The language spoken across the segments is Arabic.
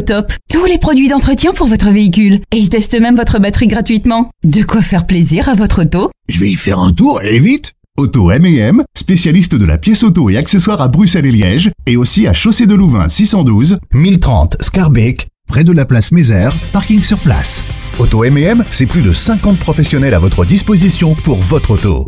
top tous les produits d'entretien pour votre véhicule. Et ils testent même votre batterie gratuitement. De quoi faire plaisir à votre auto Je vais y faire un tour et vite Auto M&M, spécialiste de la pièce auto et accessoires à Bruxelles et Liège, et aussi à Chaussée de Louvain 612, 1030 Scarbeck, près de la place Mézère, parking sur place. Auto M&M, c'est plus de 50 professionnels à votre disposition pour votre auto.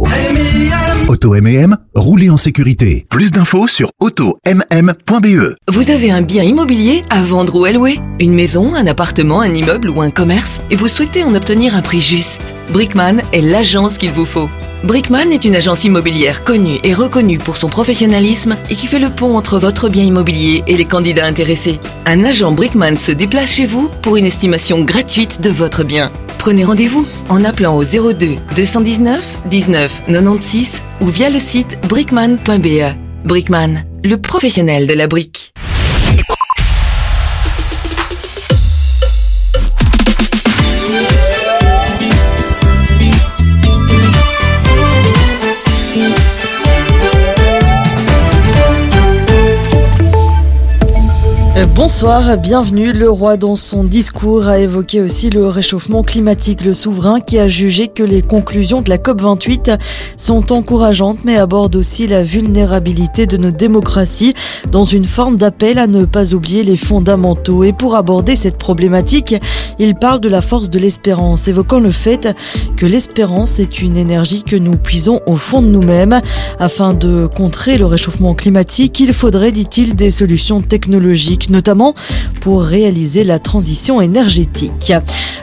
Auto M&M, roulez en sécurité. Plus d'infos sur automm.be. Vous avez un bien immobilier à vendre ou à louer? Une maison, un appartement, un immeuble ou un commerce? Et vous souhaitez en obtenir un prix juste? Brickman est l'agence qu'il vous faut. Brickman est une agence immobilière connue et reconnue pour son professionnalisme et qui fait le pont entre votre bien immobilier et les candidats intéressés. Un agent Brickman se déplace chez vous pour une estimation gratuite de votre bien. Prenez rendez-vous en appelant au 02 219 19 96 ou via le site brickman.be. Brickman, le professionnel de la brique. Bonsoir, bienvenue. Le roi dans son discours a évoqué aussi le réchauffement climatique. Le souverain qui a jugé que les conclusions de la COP28 sont encourageantes mais aborde aussi la vulnérabilité de nos démocraties dans une forme d'appel à ne pas oublier les fondamentaux. Et pour aborder cette problématique, il parle de la force de l'espérance, évoquant le fait que l'espérance est une énergie que nous puisons au fond de nous-mêmes. Afin de contrer le réchauffement climatique, il faudrait, dit-il, des solutions technologiques notamment pour réaliser la transition énergétique.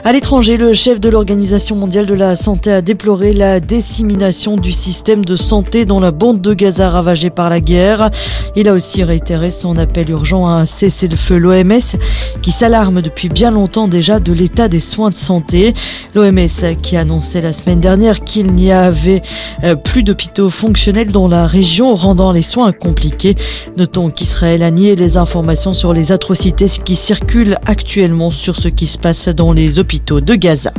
À l'étranger, le chef de l'Organisation mondiale de la santé a déploré la dissémination du système de santé dans la bande de Gaza ravagée par la guerre. Il a aussi réitéré son appel urgent à un cessez-le-feu. L'OMS qui s'alarme depuis bien longtemps déjà de l'état des soins de santé. L'OMS qui annonçait la semaine dernière qu'il n'y avait euh, plus d'hôpitaux fonctionnels dans la région, rendant les soins compliqués. Notons qu'Israël a nié les informations sur les atrocités qui circulent actuellement sur ce qui se passe dans les hôpitaux de Gaza.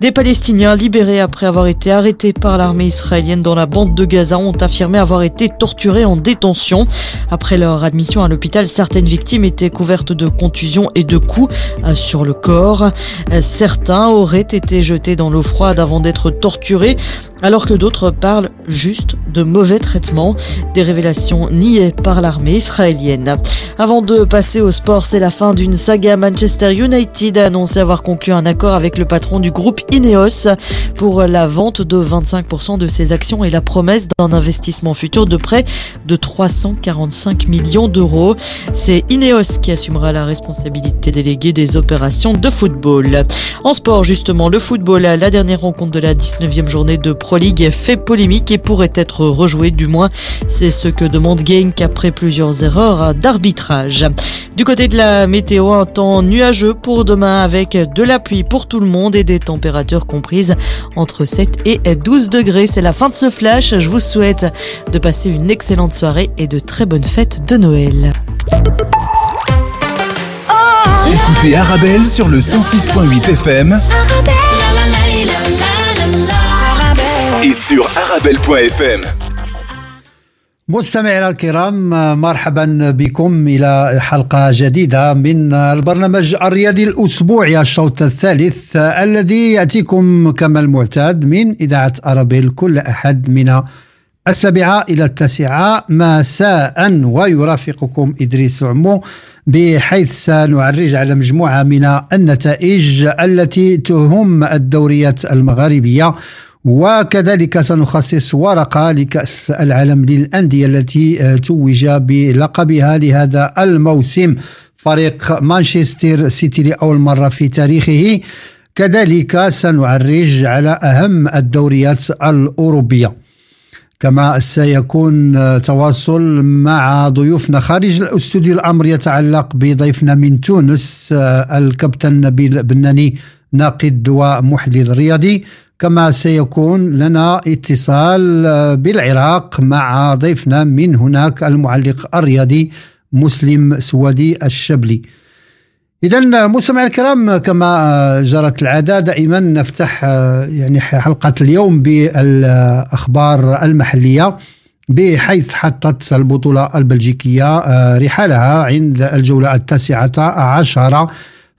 Des Palestiniens libérés après avoir été arrêtés par l'armée israélienne dans la bande de Gaza ont affirmé avoir été torturés en détention. Après leur admission à l'hôpital, certaines victimes étaient couvertes de contusions et de coups euh, sur le corps. Euh, certains auraient été jetés dans l'eau froide avant d'être torturés, alors que d'autres parlent juste de mauvais traitements, des révélations niées par l'armée israélienne. Avant de passer au sport, c'est la fin d'une saga. Manchester United a annoncé avoir conclu un accord avec le patron du groupe Ineos pour la vente de 25% de ses actions et la promesse d'un investissement futur de près de 345 millions d'euros. C'est Ineos qui assumera la responsabilité déléguée des opérations de football. En sport, justement, le football, la dernière rencontre de la 19e journée de Pro League fait polémique et pourrait être rejouée, du moins c'est ce que demande Genk après plusieurs erreurs d'arbitrage. Du côté de la météo, un temps nuageux pour demain avec de la pluie pour tout le monde et des températures comprise entre 7 et 12 degrés. C'est la fin de ce flash. Je vous souhaite de passer une excellente soirée et de très bonnes fêtes de Noël. Écoutez Arabelle sur le 106.8 FM et sur arabelle.fm. مستمعينا الكرام مرحبا بكم إلى حلقة جديدة من البرنامج الرياضي الأسبوعي الشوط الثالث الذي يأتيكم كما المعتاد من إذاعة ارابيل كل أحد من السابعة إلى التاسعة. مساء ويرافقكم إدريس عمو بحيث سنعرج على مجموعة من النتائج التي تهم الدوريات المغاربية وكذلك سنخصص ورقة لكأس العالم للأندية التي آه، توج بلقبها لهذا الموسم. فريق مانشستر سيتي لأول مرة في تاريخه. كذلك سنعرج على أهم الدوريات الأوروبية. كما سيكون آه، تواصل مع ضيوفنا. خارج الاستوديو الأمر يتعلق بضيفنا من تونس آه، الكابتن نبيل بناني ناقد ومحلل رياضي. كما سيكون لنا اتصال آه، بالعراق مع ضيفنا من هناك المعلق الرياضي مسلم سوادي الشبلي. إذا مستمعينا الكرام كما جرت العادة دائما نفتح آه، يعني حلقة اليوم بالأخبار المحلية بحيث حطت البطولة البلجيكية آه، رحالها عند الجولة التاسعة عشرة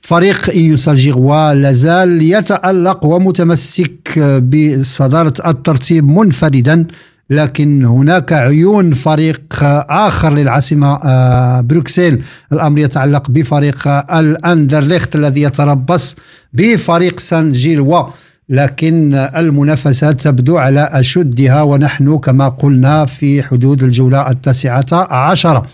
فريق إنيوس الجيغوا لازال يتألق ومتمسك بصدارة الترتيب منفردا لكن هناك عيون فريق آخر للعاصمة آه، بروكسل الأمر يتعلق بفريق الأندرليخت الذي يتربص بفريق سان جيروا. لكن المنافسة تبدو على أشدها ونحن كما قلنا في حدود الجولة التاسعة عشرة.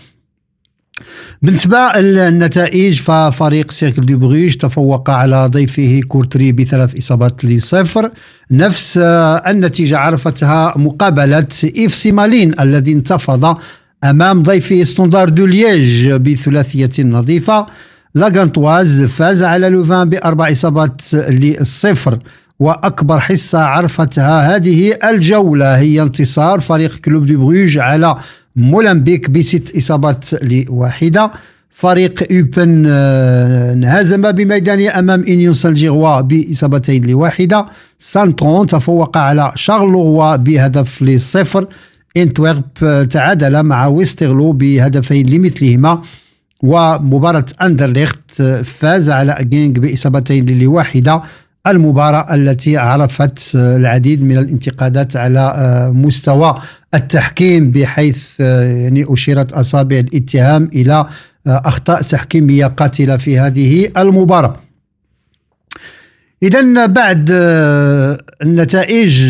بالنسبة للنتائج ففريق سيركل دو بروج تفوق على ضيفه كورتري بثلاث إصابات لصفر. نفس النتيجة عرفتها مقابلة إف سي مالين الذي انتفض أمام ضيفه ستوندار دو ليج بثلاثية نظيفة. لاغانتواز فاز على لوفان بأربع إصابات لصفر. وأكبر حصة عرفتها هذه الجولة هي انتصار فريق كلوب دو بروج على مولمبيك بست إصابات لواحدة. فريق أوبن آه، انهزم بميدانه أمام إنيون سان جيلواز بإصابتين لواحدة. سانترون تفوق على شارلوروا بهدف لصفر. إنتويرب آه، تعادل مع ويستيرلو بهدفين لمثلهما. ومباراة أندرليخت آه، فاز على جينغ بإصابتين لواحدة. المباراة التي عرفت العديد من الانتقادات على مستوى التحكيم بحيث يعني أشيرت أصابع الاتهام إلى أخطاء تحكيمية قاتلة في هذه المباراة. إذا بعد النتائج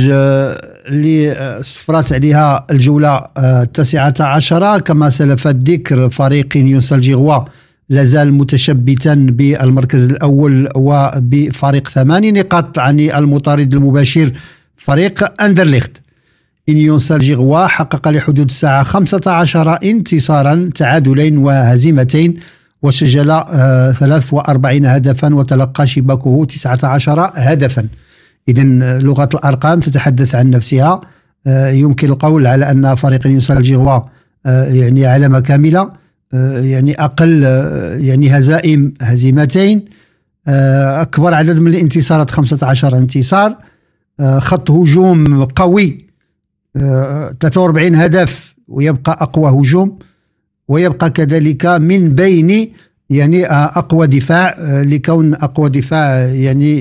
اللي صفرت عليها الجولة التاسعة عشرة كما سلف الذكر فريق نيوس الجيغوا لازال متشبتا بالمركز الأول وبفريق ثماني. نقاط عن المطارد المباشر فريق أندرليخت. إنيون سالجيغوا حقق لحدود الساعة 15 انتصارا تعادلين وهزيمتين وسجل 43 آه، هدفا وتلقى شباكه 19 هدفا. إذا آه، لغة الأرقام تتحدث عن نفسها. آه، يمكن القول على أن فريق إنيون سالجيغوا يعني علامة كاملة. يعني أقل يعني هزائم هزيمتين. أكبر عدد من الانتصارات 15 انتصار. خط هجوم قوي. 43 هدف ويبقى أقوى هجوم. ويبقى كذلك من بين يعني أقوى دفاع لكون أقوى دفاع يعني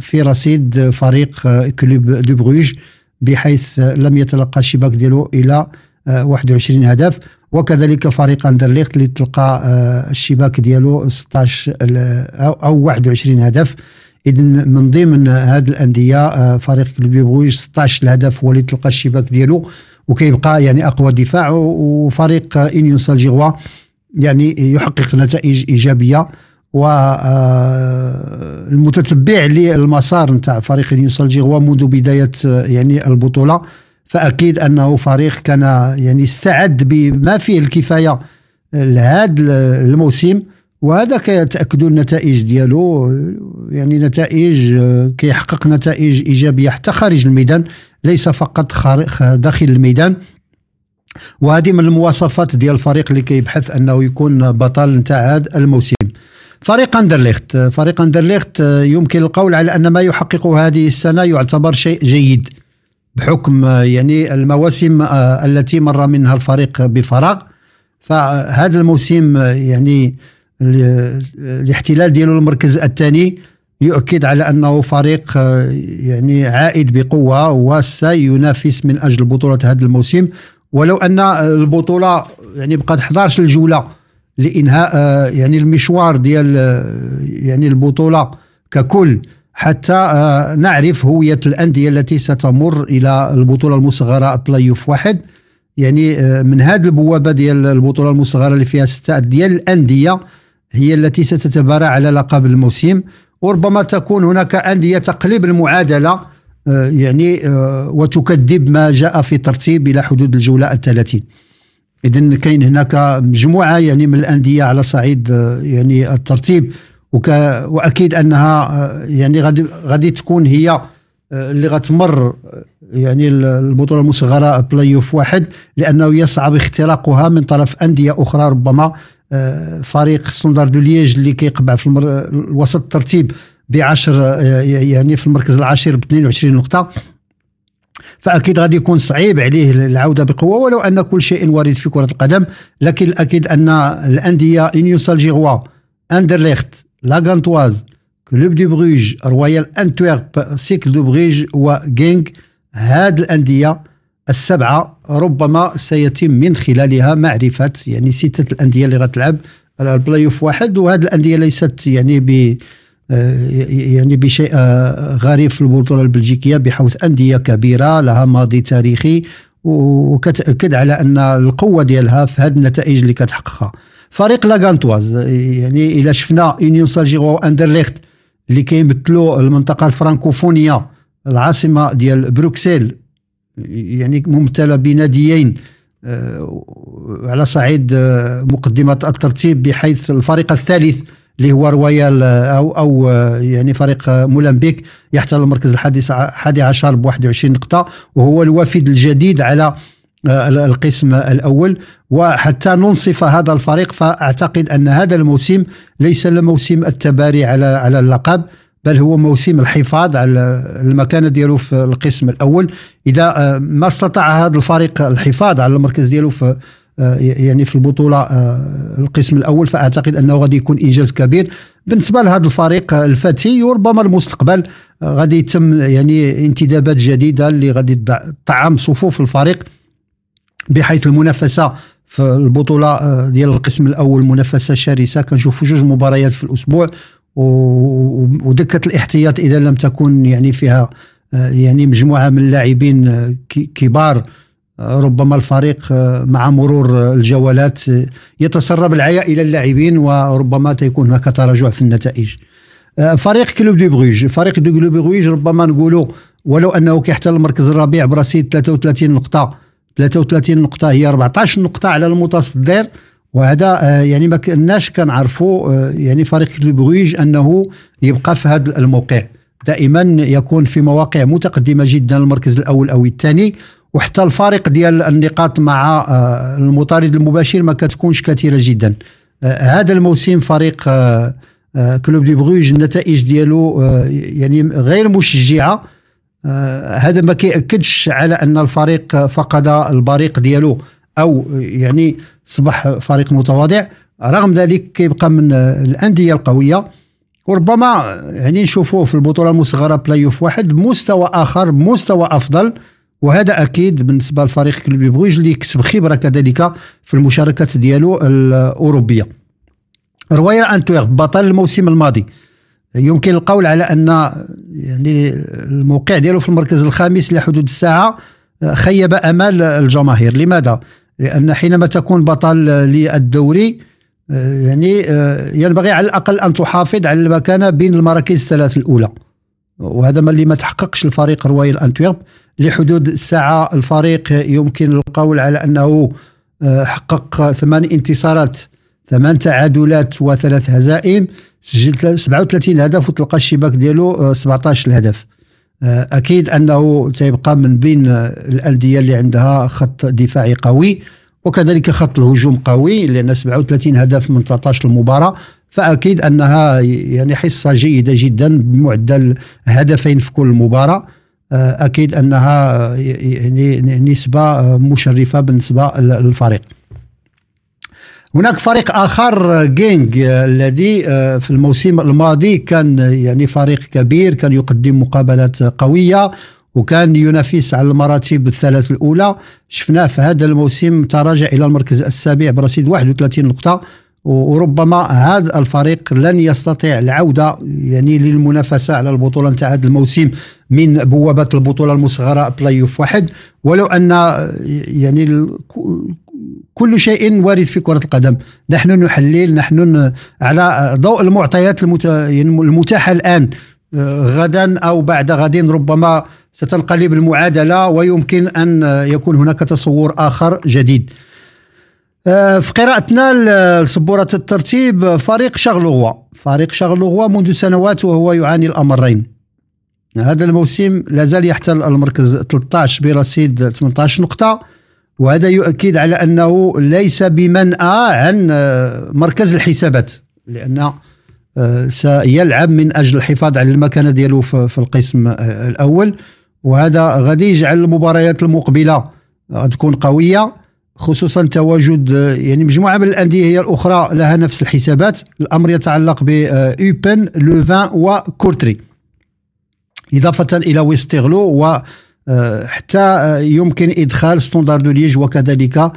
في رصيد فريق كلوب دو بروج بحيث لم يتلقى الشباك ديالو إلى 21 هدف. وكذلك فريق أندرليخت اللي تلقى الشباك ديالو 16 أو 21 هدف. اذا من ضمن هذه الأندية آه، فريق كلوب بروج 16 الهدف هو اللي تلقى الشباك ديالو وكيبقى يعني أقوى دفاع وفريق إنيون سالجيغوا يعني يحقق نتائج إيجابية والمتتبع آه، للمسار نتاع فريق إنيون سالجيغوا منذ بداية آه، يعني البطولة. فأكيد أنه فريق كان يعني استعد بما فيه الكفاية لهذا الموسم وهذا كيتأكدوا النتائج ديالو. يعني نتائج كيحقق نتائج إيجابية حتى خارج الميدان ليس فقط داخل الميدان. وهذه من المواصفات ديال الفريق اللي كيبحث أنه يكون بطل نتاع هذا الموسم. فريق أندرليخت فريق أندرليخت يمكن القول على أن ما يحققه هذه السنة يعتبر شيء جيد. بحكم يعني المواسم التي مر منها الفريق بفراغ. فهذا الموسم يعني الاحتلال ديالو المركز الثاني يؤكد على أنه فريق آه، يعني عائد بقوة وسينافس من أجل بطولة هذا الموسم. ولو أن البطولة يعني بقات 11 الجولة لإنهاء آه، يعني المشوار ديال آه، يعني البطولة ككل حتى نعرف هوية الأندية التي ستمر إلى البطولة المصغرة بلاي اوف واحد. يعني من هذه البوابة ديال البطولة المصغرة اللي فيها ستة ديال الأندية هي التي ستتبارى على لقب الموسم. وربما تكون هناك أندية تقلب المعادلة آه، يعني آه، وتكذب ما جاء في ترتيب إلى حدود الجولة الثلاثين. إذا كاين هناك مجموعة يعني من الأندية على صعيد آه، يعني الترتيب. وك وأكيد أنها يعني غادي غادي تكون هي اللي غتمر يعني البطولة المصغرة بلاي اوف واحد لأنه يصعب اختراقها من طرف أندية أخرى ربما آه، فريق ستاندار دو لييج اللي كيقبع في المر... وسط الترتيب ب 10 آه، يعني في المركز العاشر ب 22 نقطة. فأكيد غادي يكون صعيب عليه العودة بقوة ولو أن كل شيء وارد في كرة القدم لكن الأكيد أن الأندية انيون سان جيلواز اندرليخت لاغانتواز كلوب دي بروج رويال انتويرب سيركل دو بروج وغينك هاد الانديه السبعه ربما سيتم من خلالها معرفه يعني سته الانديه اللي غتلعب البلاي اوف واحد وهذه الانديه ليست يعني ب آه، يعني بشيء آه، غريب في البطوله البلجيكيه بحوث انديه كبيره لها ماضي تاريخي وكتاكد على ان القوه ديالها في هذه النتائج اللي كتحققها فريق لاغانتواز يعني إلى شفنا يونيون سان جيلواز أندرليخت اللي كيمثلوا المنطقة الفرنكوفونيه العاصمة ديال بروكسل يعني ممثلة بناديين آه، على صعيد مقدمة الترتيب بحيث الفريق الثالث اللي هو رويال أو أو يعني فريق مولمبيك يحتل المركز الحادي عشر ب 21 نقطة وهو الوافد الجديد على آه، القسم الأول. وحتى ننصف هذا الفريق فأعتقد أن هذا الموسم ليس الموسم التباري على على اللقب بل هو موسم الحفاظ على المكانه ديالو في القسم الأول. إذا آه، ما استطاع هذا الفريق الحفاظ على المركز ديالو في آه، يعني في البطولة آه، القسم الأول فأعتقد أنه غادي يكون إنجاز كبير. بالنسبة لهذا الفريق الفتي وربما المستقبل آه، غادي يتم يعني انتدابات جديدة اللي غادي تطعم صفوف الفريق. بحيث المنافسة في البطولة ديال القسم الأول منافسة شرسة. كنشوفوا جوج مباريات في الأسبوع ودكة الاحتياط إذا لم تكن يعني فيها يعني مجموعة من اللاعبين كبار. ربما الفريق آه، مع مرور الجولات آه، يتسرب العياء إلى اللاعبين وربما تكون هناك تراجع في النتائج. آه، فريق كلوب دي بروج فريق دي كلوب بروج ربما نقولوا ولو أنه كيحتل المركز الرابع برصيد 33 نقطة 33 نقطة هي 14 نقطة على المتصدر وهذا يعني ما كناش كنعرفوا يعني فريق كلوب بروج أنه يبقى في هذا الموقع. دائما يكون في مواقع متقدمة جدا المركز الأول أو الثاني وحتى الفارق ديال النقاط مع آه، المطارد المباشر ما كتكونش كثيرة جدا. آه، هذا الموسم فريق آه، كلوب دي بروج النتائج ديالو يعني غير مشجعة. هذا ما كيأكدش على أن الفريق فقد البريق ديالو أو يعني صبح فريق متواضع. رغم ذلك كيبقى من الأندية القوية. وربما يعني نشوفوه في البطولة المصغرة بلاي اوف واحد مستوى آخر مستوى أفضل. وهذا أكيد بالنسبة لفريق كلوب بروج اللي كسب خبرة كذلك في المشاركات ديالو الأوروبية. رويال انتويرب بطل الموسم الماضي. يمكن القول على أن يعني الموقع ديالو في المركز الخامس لحدود الساعة خيب أمال الجماهير. لماذا؟ لأن حينما تكون بطل للدوري يعني ينبغي على الأقل أن تحافظ على المكانه بين المراكز الثلاث الأولى. وهذا ما اللي ما تحققش الفريق رويال أنتويرب. لحدود الساعة الفريق يمكن القول على أنه آه، حقق ثمان انتصارات ثمان تعادلات وثلاث هزائم سجل 37 هدف وتلقى الشباك ديالو 17 آه، الهدف. آه، أكيد أنه تيبقى من بين الأندية اللي عندها خط دفاعي قوي وكذلك خط الهجوم قوي لأن 37 هدف من 19 المباراة فأكيد أنها يعني حصة جيدة جدا بمعدل هدفين في كل مباراة. آه، أكيد أنها يعني نسبة مشرفة بالنسبة للفريق. هناك فريق آخر جينج الذي آه، في الموسم الماضي كان يعني فريق كبير كان يقدم مقابلات قوية وكان ينافس على المراتب الثلاث الأولى. شفناه في هذا الموسم تراجع إلى المركز السابع برصيد 31 نقطة وربما هذا الفريق لن يستطيع العودة يعني للمنافسة على البطولة نتاع هذا الموسم من بوابة البطولة المصغرة بلاي اوف واحد. ولو أن يعني كل شيء وارد في كرة القدم. نحن نحلل نحن على ضوء المعطيات يعني المتاحة الآن. غدا أو بعد غد ربما ستنقلب المعادلة ويمكن أن يكون هناك تصور آخر جديد. آه، في قراءتنا لسبورة الترتيب فريق شغلغوا. فريق شغلغوا منذ سنوات وهو يعاني الأمرين. هذا الموسم لازال يحتل المركز 13 برصيد 18 نقطة. وهذا يؤكد على أنه ليس بمنأى عن آه، مركز الحسابات لأن آه، سيلعب من أجل الحفاظ على المكانة ديالو في القسم الأول. وهذا غادي يجعل المباريات المقبلة غتكون قوية خصوصا تواجد يعني مجموعة من الأندية هي الأخرى لها نفس الحسابات. الأمر يتعلق باوبن لوفان وكورتري إضافة إلى ويستيرلو و حتى يمكن إدخال ستاندار دو لييج وكذلك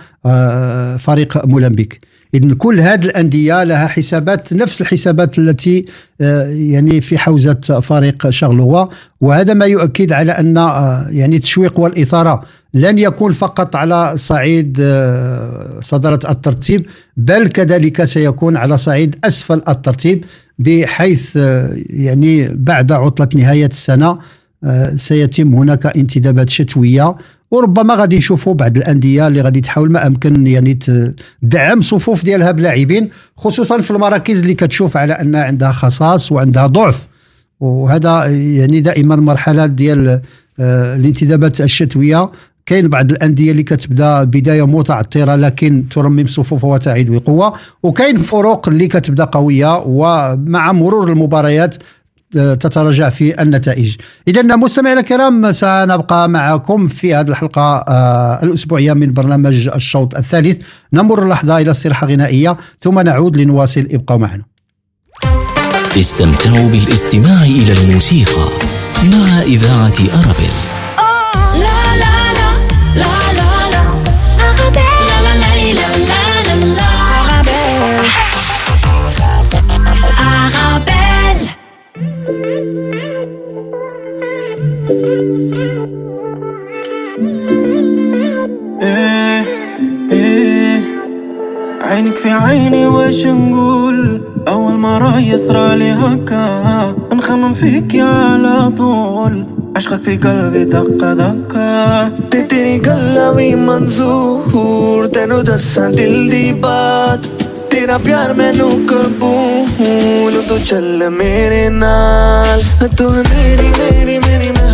فريق مولمبيك. اذا كل هذه الأندية لها حسابات نفس الحسابات التي آه، يعني في حوزة فريق شارلوروا وهذا ما يؤكد على أن آه، يعني التشويق والإثارة لن يكون فقط على صعيد آه، صدارة الترتيب بل كذلك سيكون على صعيد أسفل الترتيب بحيث يعني بعد عطلة نهاية السنة سيتم هناك انتدابات شتوية وربما غادي نشوفوا بعض الأندية اللي غادي تحاول ما أمكن يعني تدعم صفوف ديالها بلاعبين خصوصا في المراكز اللي كتشوف على أن عندها خصاص وعندها ضعف. وهذا يعني دائما مرحلة ديال آه، الانتدابات الشتوية. كاين بعض الأندية اللي كتبدأ بداية متعثره لكن ترمم صفوفها وتعيد بقوة. وكاين فروق اللي كتبدأ قوية ومع مرور المباريات تتراجع في النتائج. إذا مستمعينا الكرام سنبقى معكم في هذه الحلقة آه، الأسبوعية من برنامج الشوط الثالث. نمر اللحظة إلى استراحة غنائية ثم نعود لنواصل. ابقوا معنا. استمتعوا بالاستماع إلى الموسيقى مع إذاعة أرابيل. ايه ايه عينك في عيني وش نقول أول مرة يسرى لي هكا نخمم فيك يا على طول عشقك في قلبي دقة دقة تدري قلبي منزور تنو دسا دل دي بات तेरा प्यार मैनू कबूल तू चल मेरे नाल तू मेरी मेरी मेरी महबूबा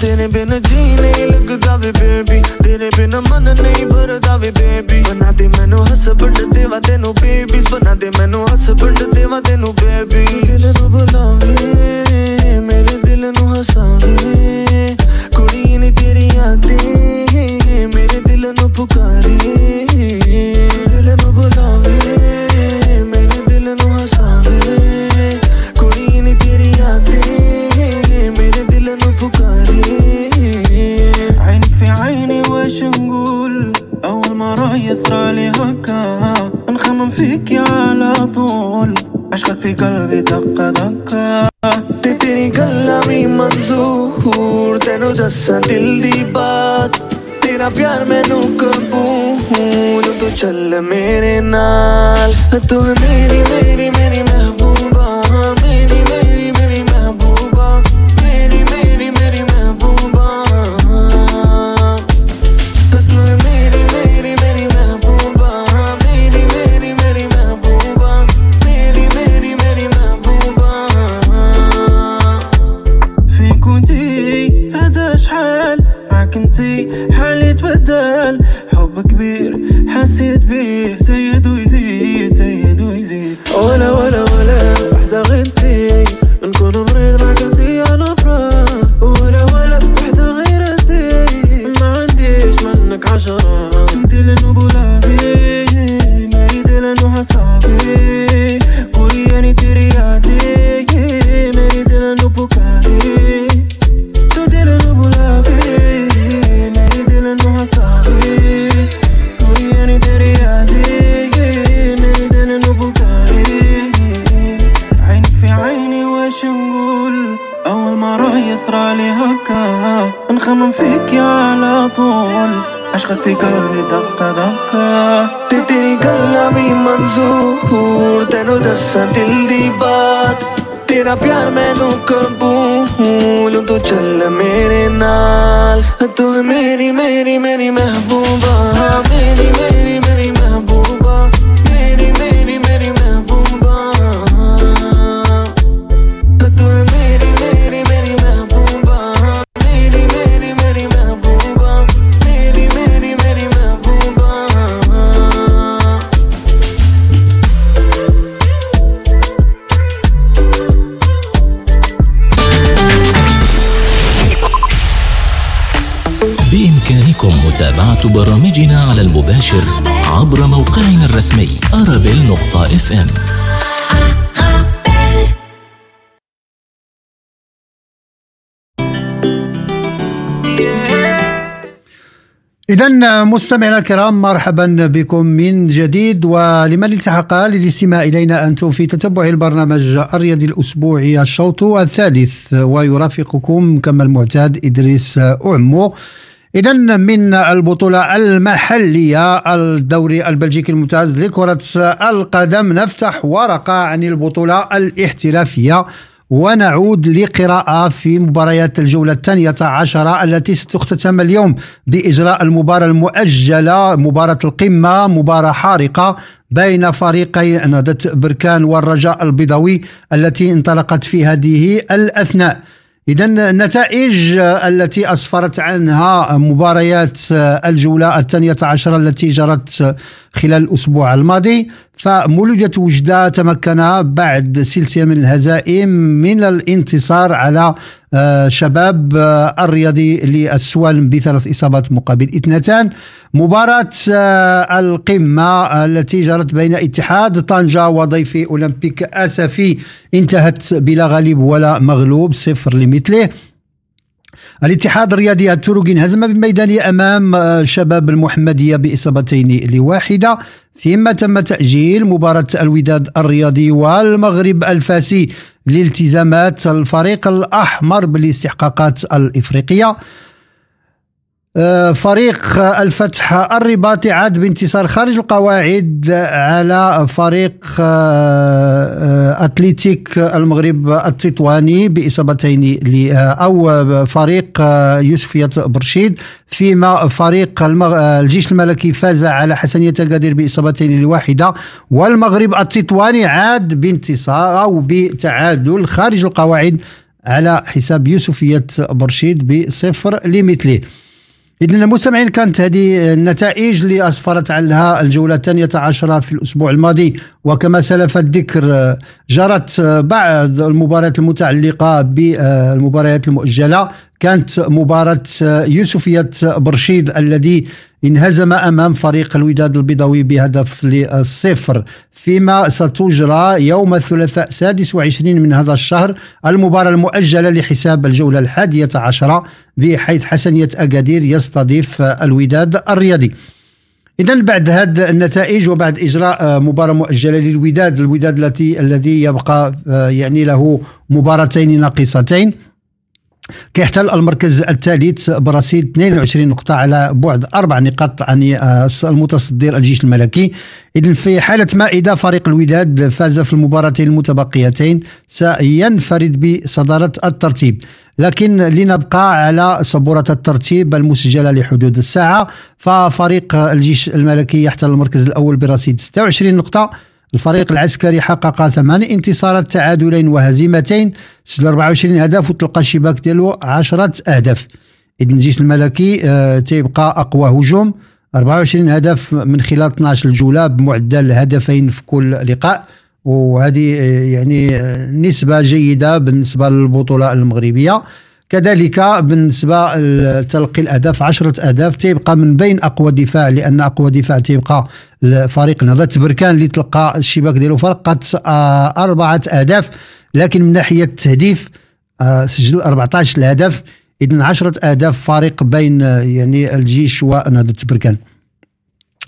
ਤੇਰੇ ਬਿਨ ਜੀ ਨਹੀਂ ਲੱਗਦਾ ਵੇ ਬੇਬੀ ਤੇਰੇ ਬਿਨ ਮਨ ਨਹੀਂ ਭਰਦਾ ਵੇ ਬੇਬੀ ਬਣਾ ਦੇ ਮੈਨੂੰ ਹਸਬੰਡ ਦੇਵਾ ਤੈਨੂੰ ਬੇਬੀ ਬਣਾ ਦੇ ਮੈਨੂੰ ਹਸਬੰਡ ਦੇਵਾ ਤੈਨੂੰ ਬੇਬੀ ਦਿਲ ਨੂੰ ਬੁਲਾਵੇਂ ਧੱਕਾ ਤੇ ਤੇਰੀ ਗੱਲਾਂ ਵੀ ਮਨਜ਼ੂਰ ਤੈਨੂੰ ਦੱਸਾਂ ਦਿਲ ਦੀ तेरा प्यार मैनू कबूल, तू चल मेरे नाल। तू मेरी मेरी मेरी महबूब إذا مستمعينا الكرام مرحبا بكم من جديد. ولمن التحق للاستماع إلينا أنتم في تتبع البرنامج الرياضي الأسبوعي الشوط الثالث. ويرافقكم كما المعتاد إدريس أعمو. إذا من البطولة المحلية الدوري البلجيكي الممتاز لكرة القدم نفتح ورقة عن البطولة الاحترافية. ونعود لقراءة في مباريات الجولة الثانية عشرة التي ستختتم اليوم بإجراء المباراة المؤجلة مباراة القمة مباراة حارقة بين فريقي نهضة بركان والرجاء البيضاوي التي انطلقت في هذه الأثناء. إذا النتائج التي أسفرت عنها مباريات الجولة الثانية عشرة التي جرت خلال الأسبوع الماضي فمولودية وجدة تمكن بعد سلسلة من الهزائم من الانتصار على آه، شباب آه، الرياضي للسوالم بثلاث إصابات مقابل اثنتان. مباراة آه، القمة التي جرت بين اتحاد طنجة وضيفي أولمبيك أسفي انتهت بلا غالب ولا مغلوب صفر لمثله. الاتحاد الرياضي التروقي انهزم بميدانه أمام شباب المحمدية بإصابتين لواحدة ثم تم تأجيل مباراة الوداد الرياضي والمغرب الفاسي لالتزامات الفريق الأحمر بالاستحقاقات الإفريقية. فريق الفتح الرباطي عاد بانتصار خارج القواعد على فريق آه، آه، أتليتيك المغرب التطواني بإصابتين أو فريق يوسفية برشيد فيما فريق. الجيش الملكي فاز على حسنية أكادير بإصابتين لواحدة والمغرب التطواني عاد بانتصار أو بتعادل خارج القواعد على حساب يوسفية برشيد بصفر لمثله إذن المستمعين كانت هذه النتائج اللي أسفرت عنها الجولة الثانية عشرة في الأسبوع الماضي. وكما سلف الذكر جرت بعض المباريات المتعلقة بالمباريات المؤجلة. كانت مباراة يوسفية برشيد الذي انهزم أمام فريق الوداد البيضاوي بهدف للصفر فيما ستجرى يوم الثلاثاء 26 من هذا الشهر المباراة المؤجلة لحساب الجولة الحادية عشرة بحيث حسنية أكادير يستضيف الوداد الرياضي. إذا بعد هذه النتائج وبعد إجراء مباراة مؤجلة للوداد الوداد التي الذي يبقى آه، يعني له مباراتين ناقصتين كيحتل المركز الثالث برصيد 22 نقطة على بعد أربع نقاط عن آه، المتصدر الجيش الملكي. إذن في حالة ما إذا فريق الوداد فاز في المباراتين المتبقيتين سينفرد بصدارة الترتيب. لكن لنبقى على سبورة الترتيب المسجلة لحدود الساعة ففريق الجيش الملكي يحتل المركز الأول برصيد 26 نقطة. الفريق العسكري حقق ثمان انتصارات تعادلين وهزيمتين سجل 24 هدف وتلقى الشباك ديالو 10 أهداف. اذا الجيش الملكي آه، تيبقى أقوى هجوم. 24 هدف من خلال 12 جوله بمعدل هدفين في كل لقاء. وهذه آه، يعني آه، نسبة جيدة بالنسبة للبطولة المغربية. كذلك بالنسبة لتلقي الأهداف 10 أهداف تيبقى من بين أقوى دفاع لأن أقوى دفاع تيبقى فريق نهضه بركان اللي تلقى الشباك ديالو فقط آه، أربعة أهداف لكن من ناحية التهديف آه، سجل 14 الهدف اذا 10 أهداف فارق بين آه، يعني الجيش ونهضة بركان.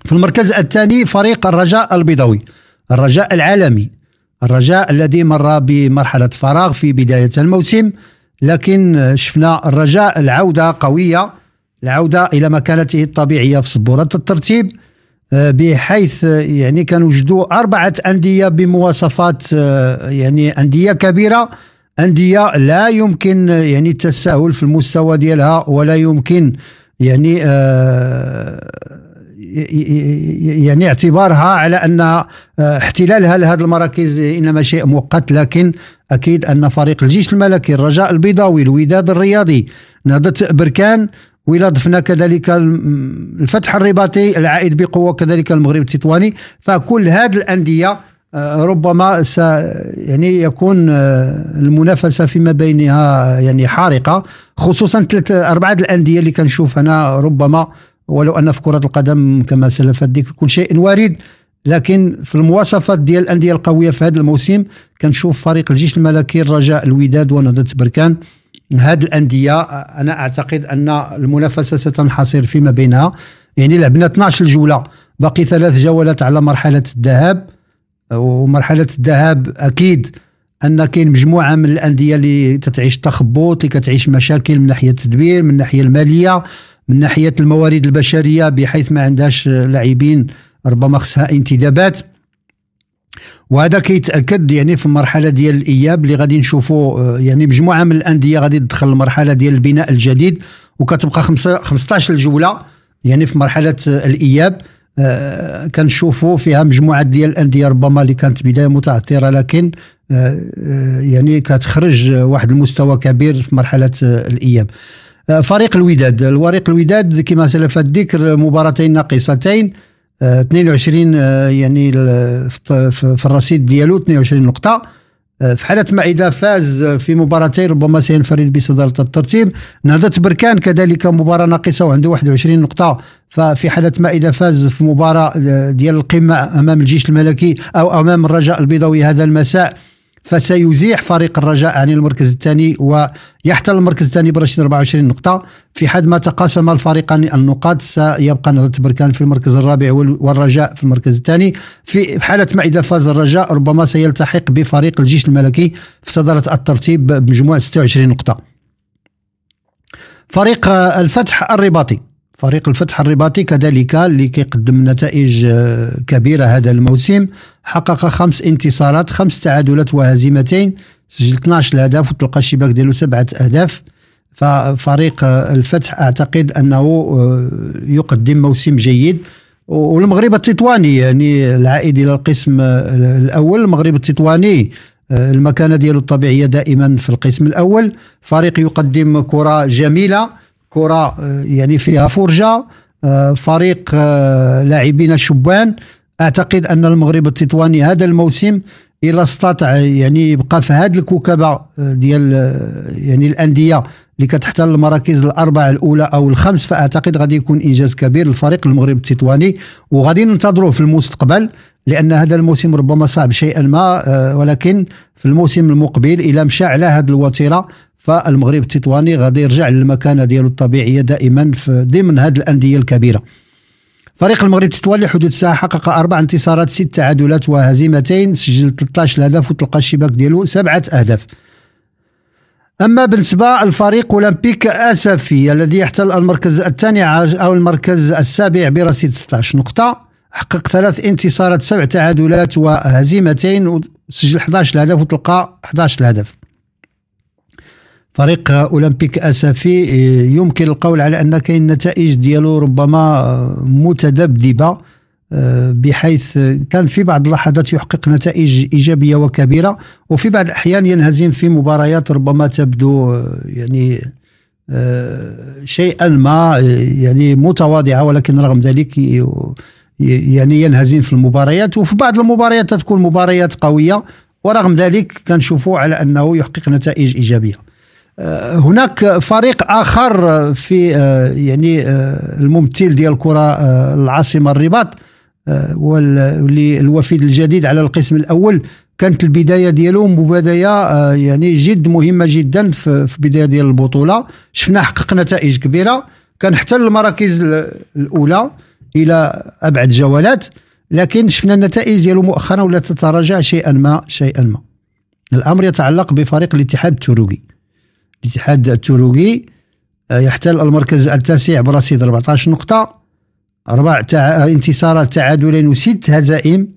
في المركز الثاني فريق الرجاء البيضاوي الرجاء العالمي الرجاء الذي مر بمرحلة فراغ في بداية الموسم. لكن شفنا الرجاء العودة قوية العودة إلى مكانته الطبيعية في سبورة الترتيب بحيث يعني كان وجدوا أربعة أندية بمواصفات يعني أندية كبيرة أندية لا يمكن يعني التساهل في المستوى ديالها ولا يمكن يعني يعني اعتبارها على أن آه، احتلالها لهذه المراكز إنما شيء مؤقت لكن أكيد أن فريق الجيش الملكي الرجاء البيضاوي الوداد الرياضي نهضه بركان وإلى ضفنا كذلك الفتح الرباطي العائد بقوة كذلك المغرب التطواني. فكل هذه الأندية آه، ربما س يعني يكون آه، المنافسة فيما بينها يعني حارقة خصوصا ثلاث أربعة الأندية اللي كنشوف أنا ربما ولو أن في كرة القدم كما سلفت الذكر كل شيء وارد. لكن في المواصفات ديال الأندية القوية في هذا الموسم كنشوف فريق الجيش الملكي الرجاء الوداد ونهضه بركان. هذه الأندية أنا أعتقد أن المنافسة ستنحصر فيما بينها. يعني لعبنا 12 جوله باقي ثلاث جولات على مرحلة الذهاب. ومرحلة الذهاب أكيد أن كاين مجموعة من الأندية اللي تتعيش تخبط اللي كتعيش مشاكل من ناحية التدبير من الناحيه المالية من ناحية الموارد البشرية بحيث ما عندهاش لاعبين ربما خصها انتدابات. وهذا كيتأكد يعني في المرحله ديال الإياب اللي غادي نشوفوا آه، يعني مجموعه من الأندية غادي تدخل المرحله ديال البناء الجديد وكتبقى 15 جوله يعني في مرحلة الإياب. آه، كنشوفوا فيها مجموعة ديال الأندية ربما اللي كانت بداية متعثره لكن آه، يعني كتخرج واحد المستوى كبير في مرحلة الإياب. آه، فريق الوداد. الوريق الوداد كما سلف الذكر مباراتين ناقصتين. 22 آه، آه، يعني في الرصيد ديالو 22 نقطة. في حالة ما إذا فاز في مباراتين ربما سينفرد بصدارة الترتيب. نهضة بركان كذلك مباراة ناقصة وعنده 21 نقطة. ففي حالة ما إذا فاز في مباراة ديال القمة أمام الجيش الملكي أو أمام الرجاء البيضاوي هذا المساء. فسيزيح فريق الرجاء عن المركز الثاني ويحتل المركز الثاني برشيد 24 نقطة. في حد ما تقاسم الفريقان النقاط سيبقى نهضة بركان في المركز الرابع والرجاء في المركز الثاني. في حالة ما إذا فاز الرجاء ربما سيلتحق بفريق الجيش الملكي في صدارة الترتيب بمجموع 26 نقطة. فريق الفتح الرباطي. فريق الفتح الرباطي كذلك اللي كيقدم نتائج آه، كبيرة هذا الموسم. حقق خمس انتصارات خمس تعادلات وهزيمتين. سجل 12 اهداف وتلقى الشباك ديالو سبعة أهداف. ففريق آه، الفتح أعتقد أنه آه، يقدم موسم جيد. والمغرب التطواني يعني العائد إلى القسم الأول. المغرب التطواني المكانة ديالو الطبيعية دائما في القسم الأول. فريق يقدم كرة جميلة. كرة آه، يعني فيها فرجة آه، فريق آه، لاعبين شبان. أعتقد أن المغرب التطواني هذا الموسم إلى استطاع يعني يبقى في هذه الكوكبة ديال يعني الأندية اللي كتحتل المراكز الأربعة الأولى أو الخمس. فأعتقد غادي يكون إنجاز كبير للفريق المغرب التطواني وغادي ننتظروه في المستقبل لأن هذا الموسم ربما صعب شيئا ما ولكن في الموسم المقبل إلى مشى على هذه الوتيرة فالمغرب التطواني غادي يرجع للمكانة ديالو الطبيعية دائما في ضمن هذه الأندية الكبيرة. فريق المغرب التطواني حدود الساعة حقق أربع انتصارات ست تعادلات وهزيمتين سجل 13 هدف وتلقى الشباك ديالو سبعة أهداف. أما بالنسبة للفريق أولمبيك آسفي الذي يحتل المركز الثاني أو المركز السابع برصيد 16 نقطة. حقق ثلاث انتصارات سبع تعادلات وهزيمتين وسجل 11 هدف وتلقى 11 هدف. فريق أولمبيك أسفي يمكن القول على أن كاين نتائج ديالو ربما متذبذبة بحيث كان في بعض اللحظات يحقق نتائج إيجابية وكبيرة وفي بعض الأحيان ينهزم في مباريات ربما تبدو يعني شيئا ما يعني متواضعة ولكن رغم ذلك يعني ينهزم في المباريات وفي بعض المباريات تكون مباريات قوية ورغم ذلك كنشوفوا على أنه يحقق نتائج إيجابية. آه، هناك فريق آخر في آه، يعني آه، الممثل ديال الكرة العاصمة الرباط واللي الوفيد الجديد على القسم الأول كانت البداية ديالو بدايه يعني جد مهمة جدا في بداية ديال البطولة. شفنا حقق نتائج كبيرة. كان حتى المراكز الأولى إلى أبعد جولات لكن شفنا النتائج ديالو مؤخرا ولا تتراجع شيئا ما شيئا ما. الأمر يتعلق بفريق الاتحاد التروقي الاتحاد التروقي آه، يحتل المركز التاسع برصيد 14 نقطة أربع تع... انتصارات تعادلين وست هزائم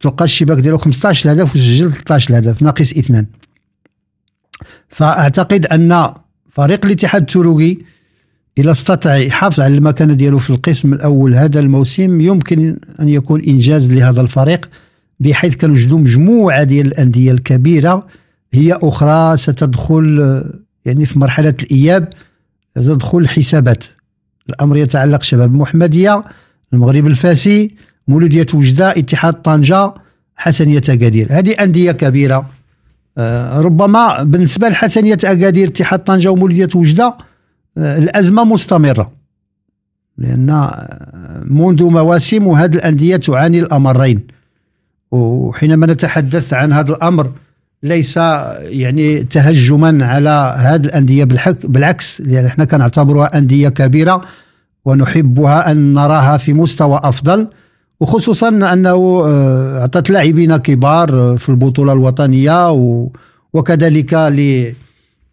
تلقى الشباك ديالو 15 هدف وسجل 13 هدف ناقص اثنان. فأعتقد أن فريق الاتحاد التروقي إذا استطاع يحافظ على المكانة ديالو في القسم الأول هذا الموسم يمكن أن يكون إنجاز لهذا الفريق بحيث كنوجدوا مجموعة ديال الأندية الكبيرة هي أخرى ستدخل يعني في مرحلة الإياب تدخل الحسابات الأمر يتعلق شباب محمدية المغرب الفاسي مولودية وجدة اتحاد طنجة حسنية أكادير. هذه أندية كبيرة آه، ربما بالنسبة لحسنية أكادير اتحاد طنجة ومولودية وجدة آه، الأزمة مستمرة لأن آه، منذ مواسم هذه الأندية تعاني الأمرين وحينما نتحدث عن هذا الأمر ليس يعني تهجما على هذه الأندية بالعكس لأن إحنا كنعتبرها أندية كبيرة ونحبها أن نراها في مستوى أفضل وخصوصا أنه آه، أعطت لاعبين كبار في البطولة الوطنية وكذلك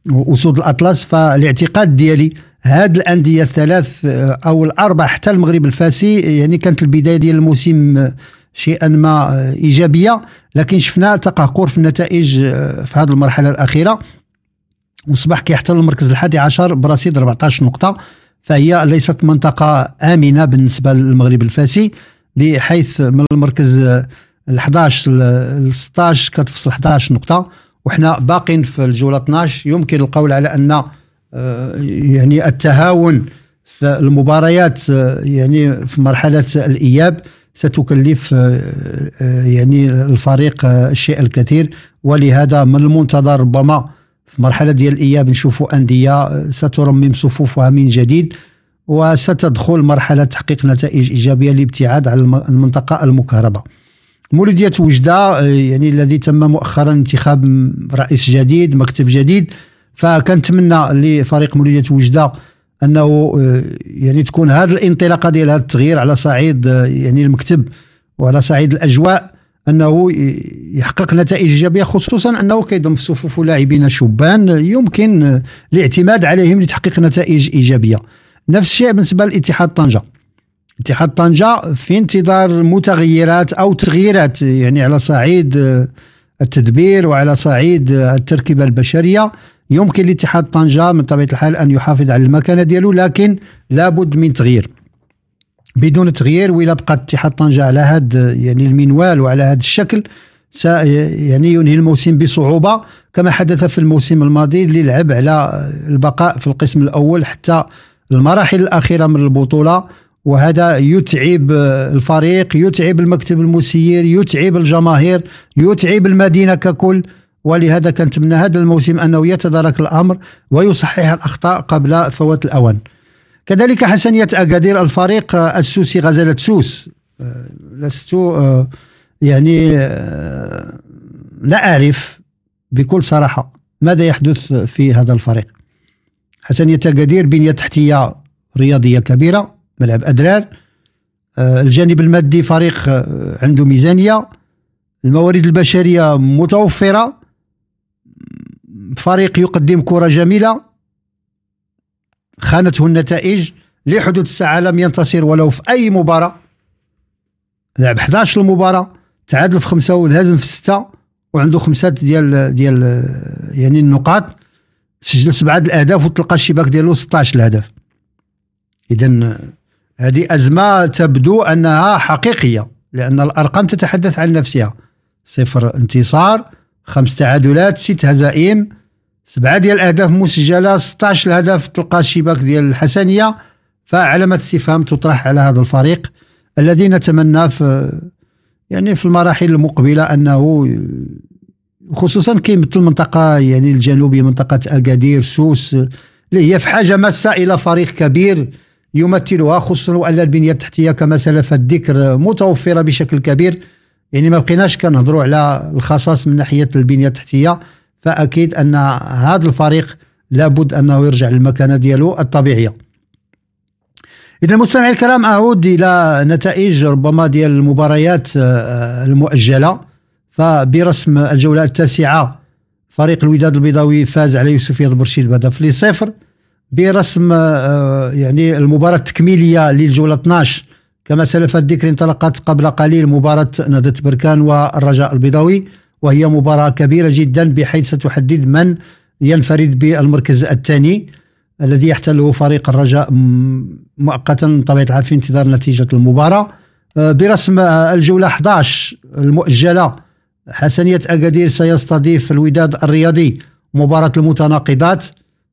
لأسود الأطلس فالاعتقاد ديالي هاد الأندية الثلاث آه، أو الأربع حتى المغرب الفاسي يعني كانت البداية ديال الموسم شيئا ما إيجابية. لكن شفنا تقهقر في النتائج آه، في هذه المرحلة الأخيرة. وصبح كيحتل المركز الحادي عشر برصيد 14 نقطة. فهي ليست منطقة آمنة بالنسبة للمغرب الفاسي بحيث من المركز ال 11 ل 16 كتفصل 11 نقطة. وحنا باقين في الجولة 12 يمكن القول على أن آه، يعني التهاون في المباريات آه، يعني في مرحلة الإياب ستكلف آه، يعني الفريق الشيء الكثير ولهذا من المنتظر ربما في مرحلة ديال الإياب نشوفوا أندية سترمم صفوفها من جديد وستدخل مرحلة تحقيق نتائج إيجابية لابتعاد عن المنطقة المكهربة. مولودية وجدة يعني الذي تم مؤخرا انتخاب رئيس جديد مكتب جديد. فكنتمنى لفريق مولودية وجدة أنه آه، يعني تكون هذه الانطلاقة ديال هذا التغيير على صعيد آه، يعني المكتب وعلى صعيد الأجواء أنه يحقق نتائج إيجابية خصوصا أنه كيضم في صفوف لاعبين شبان يمكن آه، الاعتماد عليهم لتحقيق نتائج إيجابية. نفس الشيء بالنسبة لاتحاد طنجة. اتحاد طنجة في انتظار متغيرات أو تغييرات يعني على صعيد التدبير وعلى صعيد التركيبة البشرية. يمكن لاتحاد طنجة من طبيعة الحال أن يحافظ على المكانة ديالو لكن لابد من تغيير. بدون تغيير وإلا بقى اتحاد طنجة على هذا يعني المنوال وعلى هذا الشكل يعني ينهي الموسم بصعوبة كما حدث في الموسم الماضي اللي لعب على البقاء في القسم الأول حتى المراحل الأخيرة من البطولة. وهذا يتعب الفريق يتعب المكتب المسير يتعب الجماهير يتعب المدينة ككل ولهذا كنتمنى هذا الموسم أنه يتدارك الأمر ويصحح الأخطاء قبل فوات الأوان. كذلك حسنية أكادير الفريق السوسي غزالة سوس آه، لست آه، يعني آه، لا أعرف بكل صراحة ماذا يحدث في هذا الفريق. حسنية أكادير بنية تحتية رياضية كبيرة ملعب أدرار. الجانب المادي فريق عنده ميزانية. الموارد البشرية متوفرة. فريق يقدم كرة جميلة. خانته النتائج. لحدود الساعة لم ينتصر ولو في أي مباراة. لعب 11 المباراة. تعادل في خمسة والهزم في ستة. وعنده خمسة ديال ديال يعني النقاط. سجل سبعة الأهداف وتلقى الشباك ديالو 16 الهدف. إذا هذه أزمة تبدو أنها حقيقية لأن الأرقام تتحدث عن نفسها. صفر انتصار خمس تعادلات ست هزائم سبعة ديال الأهداف مسجلة 16 الهدف تلقى الشباك ديال الحسنية. فعلامة استفهام تطرح على هذا الفريق الذي نتمنى في يعني في المراحل المقبلة أنه خصوصا كيمثل المنطقة يعني الجنوبيه منطقة أكادير سوس اللي هي في حاجة ماسة إلى فريق كبير. يمثلها خصوصا وأن البنيه التحتيه كما سلف الذكر متوفرة بشكل كبير. يعني ما بقيناش كنهضروا على الخصاص من ناحية البنيه التحتيه فأكيد أن هذا الفريق لابد أنه يرجع للمكانة ديالو الطبيعية. إذا مستمعي الكرام أعود إلى نتائج ربما ديال المباريات آه، المؤجلة. فبرسم الجولة التاسعة فريق الوداد البيضاوي فاز على يوسفية برشيد بهدف لصفر. برسم آه، يعني المباراة التكميلية للجولة 12 كما سلف الذكر انطلقت قبل قليل مباراة نهضة بركان والرجاء البيضاوي وهي مباراة كبيرة جدا بحيث ستحدد من ينفرد بالمركز الثاني الذي يحتله فريق الرجاء مؤقتا طبيعة الحال في انتظار نتيجة المباراة. آه، برسم الجولة 11 المؤجلة حسنية أكادير سيستضيف الوداد الرياضي. مباراة المتناقضات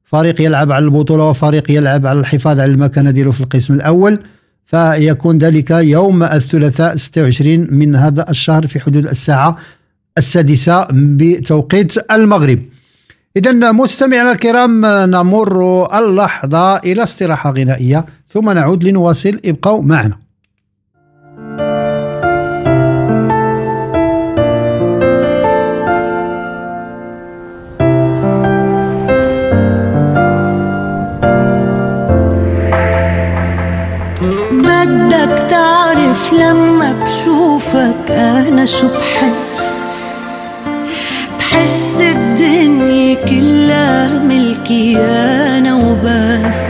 فريق يلعب على البطولة وفريق يلعب على الحفاظ على المكانة ديالو في القسم الأول فيكون ذلك يوم الثلاثاء 26 من هذا الشهر في حدود الساعة السادسة بتوقيت المغرب. إذا مستمعينا الكرام نمر اللحظة إلى استراحة غنائية ثم نعود لنواصل. ابقوا معنا. بدك تعرف لما بشوفك أنا شو بحس؟ بحس الدنيا كلها ملكي أنا وبس.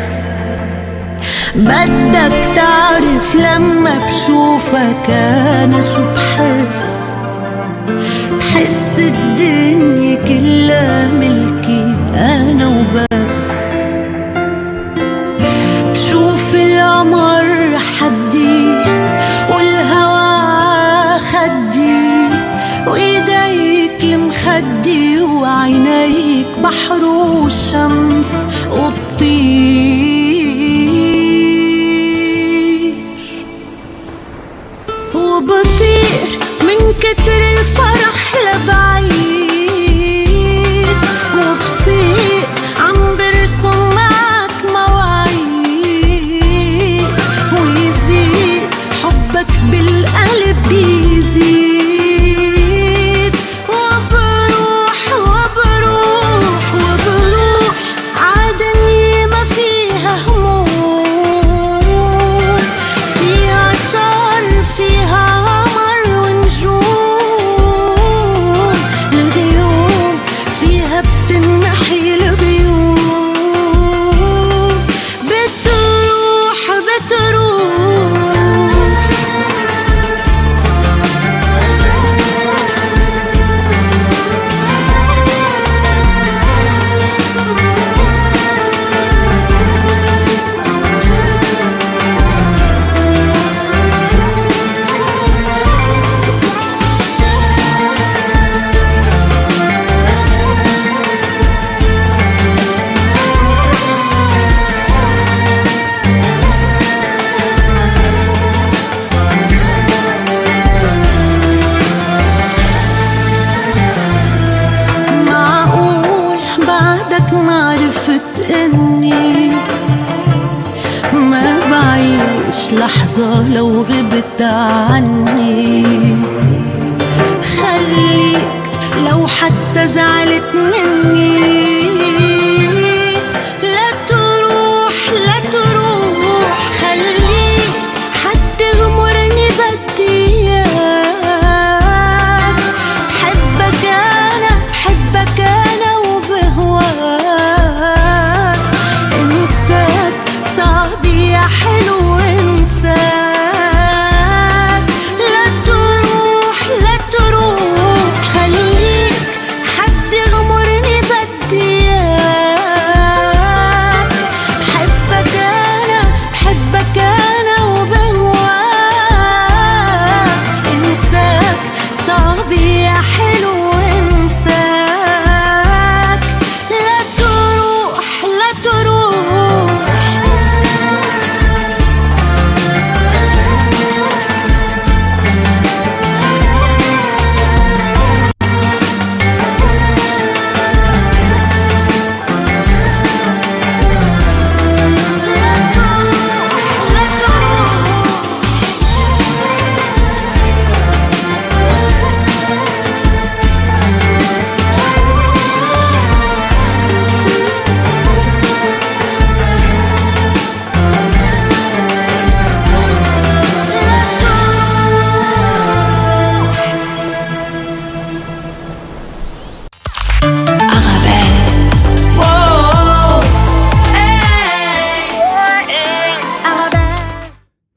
بدك تعرف لما بشوفك أنا شو بحس؟ بحس الدنيا كلها ملكي أنا وبس. بشوف القمر حدي والهوا خدي وإيديك المخدي وعينيك بحر والشمس وبطير. وبطير من كتر الفرح لبعيد.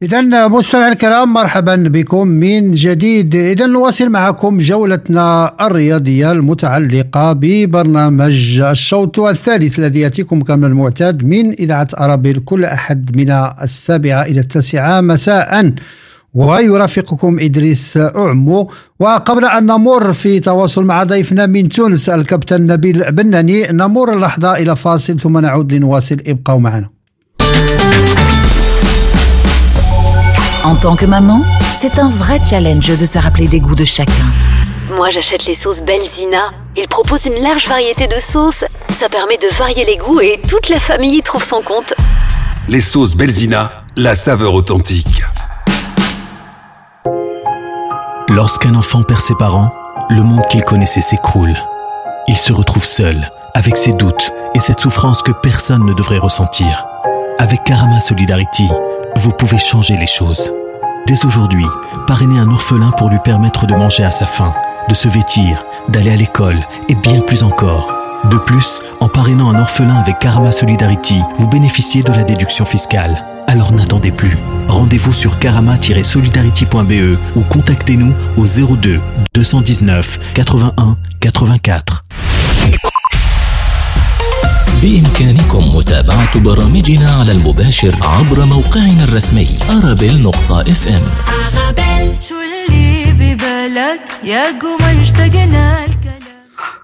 إذا مستمعينا الكرام مرحبا بكم من جديد. إذا نواصل معكم جولتنا الرياضية المتعلقة ببرنامج الشوط الثالث الذي يأتيكم كما المعتاد من إذاعة أرابيل كل أحد من السابعة إلى التاسعة مساء. ويرافقكم إدريس أعمو. وقبل أن نمر في تواصل مع ضيفنا من تونس الكابتن نبيل بناني نمر اللحظة إلى فاصل ثم نعود لنواصل. ابقوا معنا. En tant que maman, c'est un vrai challenge de se rappeler des goûts de chacun. Moi, j'achète les sauces Belzina. Ils proposent une large variété de sauces. Ça permet de varier les goûts et toute la famille y trouve son compte. Les sauces Belzina, la saveur authentique. Lorsqu'un enfant perd ses parents, le monde qu'il connaissait s'écroule. Il se retrouve seul, avec ses doutes et cette souffrance que personne ne devrait ressentir. Avec Karama Solidarity, vous pouvez changer les choses. Dès aujourd'hui, parrainez un orphelin pour lui permettre de manger à sa faim, de se vêtir, d'aller à l'école et bien plus encore. De plus, en parrainant un orphelin avec Karma Solidarity, vous bénéficiez de la déduction fiscale. Alors n'attendez plus. Rendez-vous sur karama-solidarity.be ou contactez-nous au 02 219 81 84. بإمكانكم متابعة برامجنا على المباشر عبر موقعنا الرسمي أرابيل نقطة إف إم. شو اللي ببالك؟ يا قمر اشتقنا الكلام.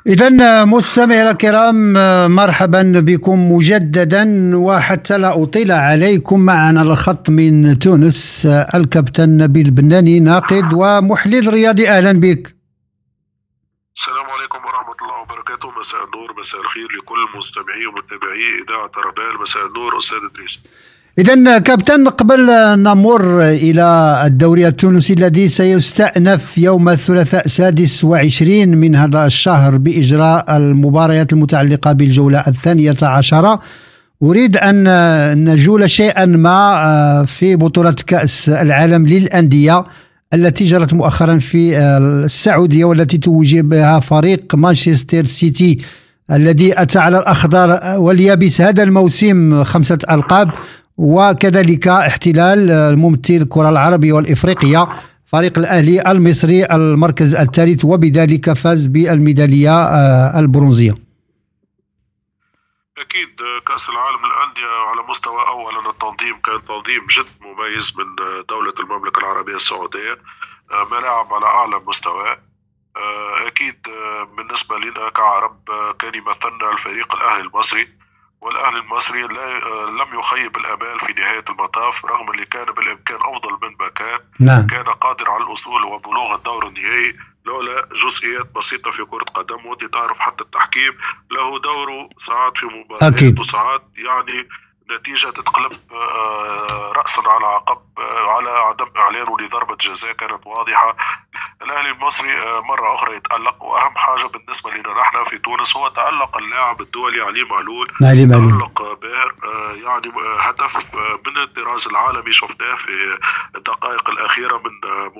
إذا مستمعينا الكرام مرحبا بكم مجددا وحتى لا أطيل عليكم معنا الخط من تونس الكابتن نبيل بناني ناقد ومحلل رياضي. أهلا بك. السلام عليكم ورحمة الله وبركاته مساء النور مساء الخير لكل مستمعي ومتابعي إذاعة ربال مساء النور أستاذ إدريس. إذا كابتن قبل نمر إلى الدوري التونسي الذي سيستأنف يوم الثلاثاء السادس وعشرين من هذا الشهر بإجراء المباريات المتعلقة بالجولة الثانية عشرة أريد أن نجول شيئا ما في بطولة كأس العالم للأندية التي جرت مؤخرا في السعودية والتي توج بها فريق مانشستر سيتي الذي أتى على الأخضر واليابس هذا الموسم خمسة ألقاب وكذلك احتلال الممثل الكرة العربية والإفريقية فريق الأهلي المصري المركز الثالث وبذلك فاز بالميدالية البرونزية. أكيد كأس العالم للأندية على مستوى أولا التنظيم كان تنظيم جد مميز من دولة المملكة العربية السعودية ملاعب على أعلى مستوى. أكيد بالنسبة لنا كعرب كان يمثلنا الفريق الأهلي المصري. والأهلي المصري لا لم يخيب الأمال في نهاية المطاف رغم اللي كان بالإمكان أفضل من ما كان. نعم. كان قادر على الوصول وبلوغ الدور النهائي. لولا جزئيات بسيطة في كرة قدم وانت تعرف حتى التحكيم له دوره ساعات في مباريات وساعات يعني نتيجة تتقلب رأسا على عقب على عدم إعلانه لضربة جزاء كانت واضحة. الأهلي المصري مرة أخرى يتألق وأهم حاجة بالنسبة لنا نحن في تونس هو تألق اللاعب الدولي علي معلول. علي معلول. تألق باهر يعني هدف من الطراز العالمي شفناه في الدقائق الأخيرة من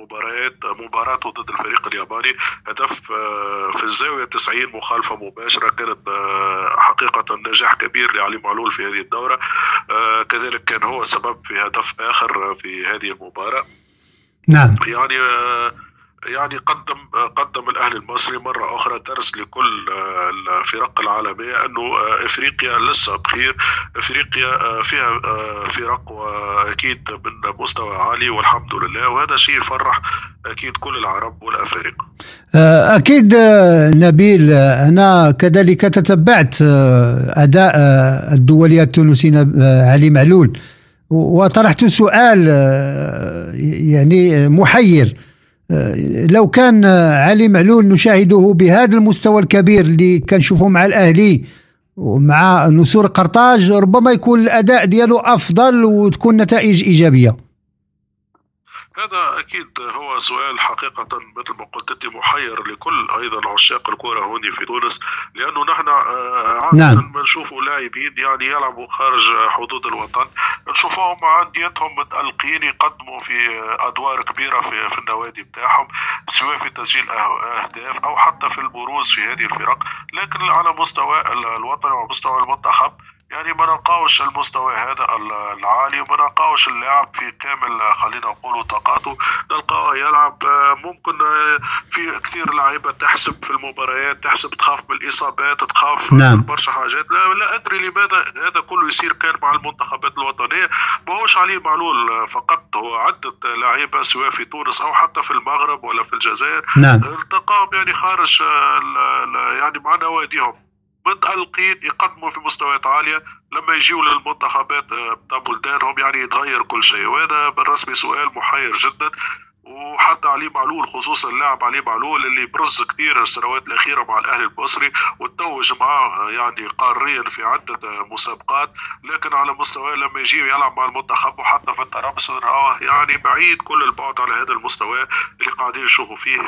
مباريات مباراته ضد الفريق الياباني. هدف في الزاوية 90 مخالفة مباشرة كانت حقيقة نجاح كبير لعلي معلول في هذه الدورة. آه كذلك كان هو سبب في هدف آخر في هذه المباراة. نعم. يعني آه يعني قدم قدم الأهلي المصري مرة أخرى درس لكل الفرق العالمية أنه إفريقيا لسه بخير إفريقيا فيها فرق وأكيد من مستوى عالي والحمد لله وهذا شيء يفرح أكيد كل العرب والأفارقة. أكيد نبيل أنا كذلك تتبعت أداء الدولي التونسي علي معلول وطرحت سؤال يعني محير. لو كان علي معلول نشاهده بهذا المستوى الكبير اللي كنشوفه مع الأهلي ومع نسور قرطاج ربما يكون الأداء ديالو أفضل وتكون نتائج إيجابية. هذا أكيد هو سؤال حقيقة مثل ما قلت أنت محير لكل أيضا عشاق الكره هون في تونس لأنه نحن عادة نعم. بنشوفوا لاعبين يعني يلعبوا خارج حدود الوطن نشوفهم عنديتهم متألقين يقدموا في أدوار كبيرة في, في النوادي بتاعهم سواء في تسجيل أهداف أو حتى في البروز في هذه الفرق لكن على مستوى الوطن وعلى مستوى المنتخب يعني ما نلقاوش المستوى هذا العالي وما نلقاوش اللاعب في كامل خلينا نقولوا طاقاته. نلقاه يلعب ممكن في كثير لعيبة تحسب في المباريات تحسب تخاف من الإصابات تخاف نعم. من برشا حاجات. لا, لا أدري لماذا هذا كله يصير كان مع المنتخبات الوطنية. ماهوش علي معلول فقط هو عده لعيبة سواء في تونس أو حتى في المغرب ولا في الجزائر. نعم. التقاهم يعني خارج يعني مع نواديهم. متألقين يقدموا في مستويات عالية لما يجيوا للمنتخبات بتاع بلدانهم يعني يتغير كل شيء. وهذا بالرسمي سؤال محير جدا وحتى علي معلول خصوصا اللاعب علي معلول اللي برز كثير السنوات الأخيرة مع الأهلي المصري وتوج معاه يعني قاريا في عدة مسابقات. لكن على مستوى لما يجي يلعب مع المنتخب وحتى في الترابس نراه يعني بعيد كل البعد على هذا المستوى اللي قاعدين نشوفوا فيه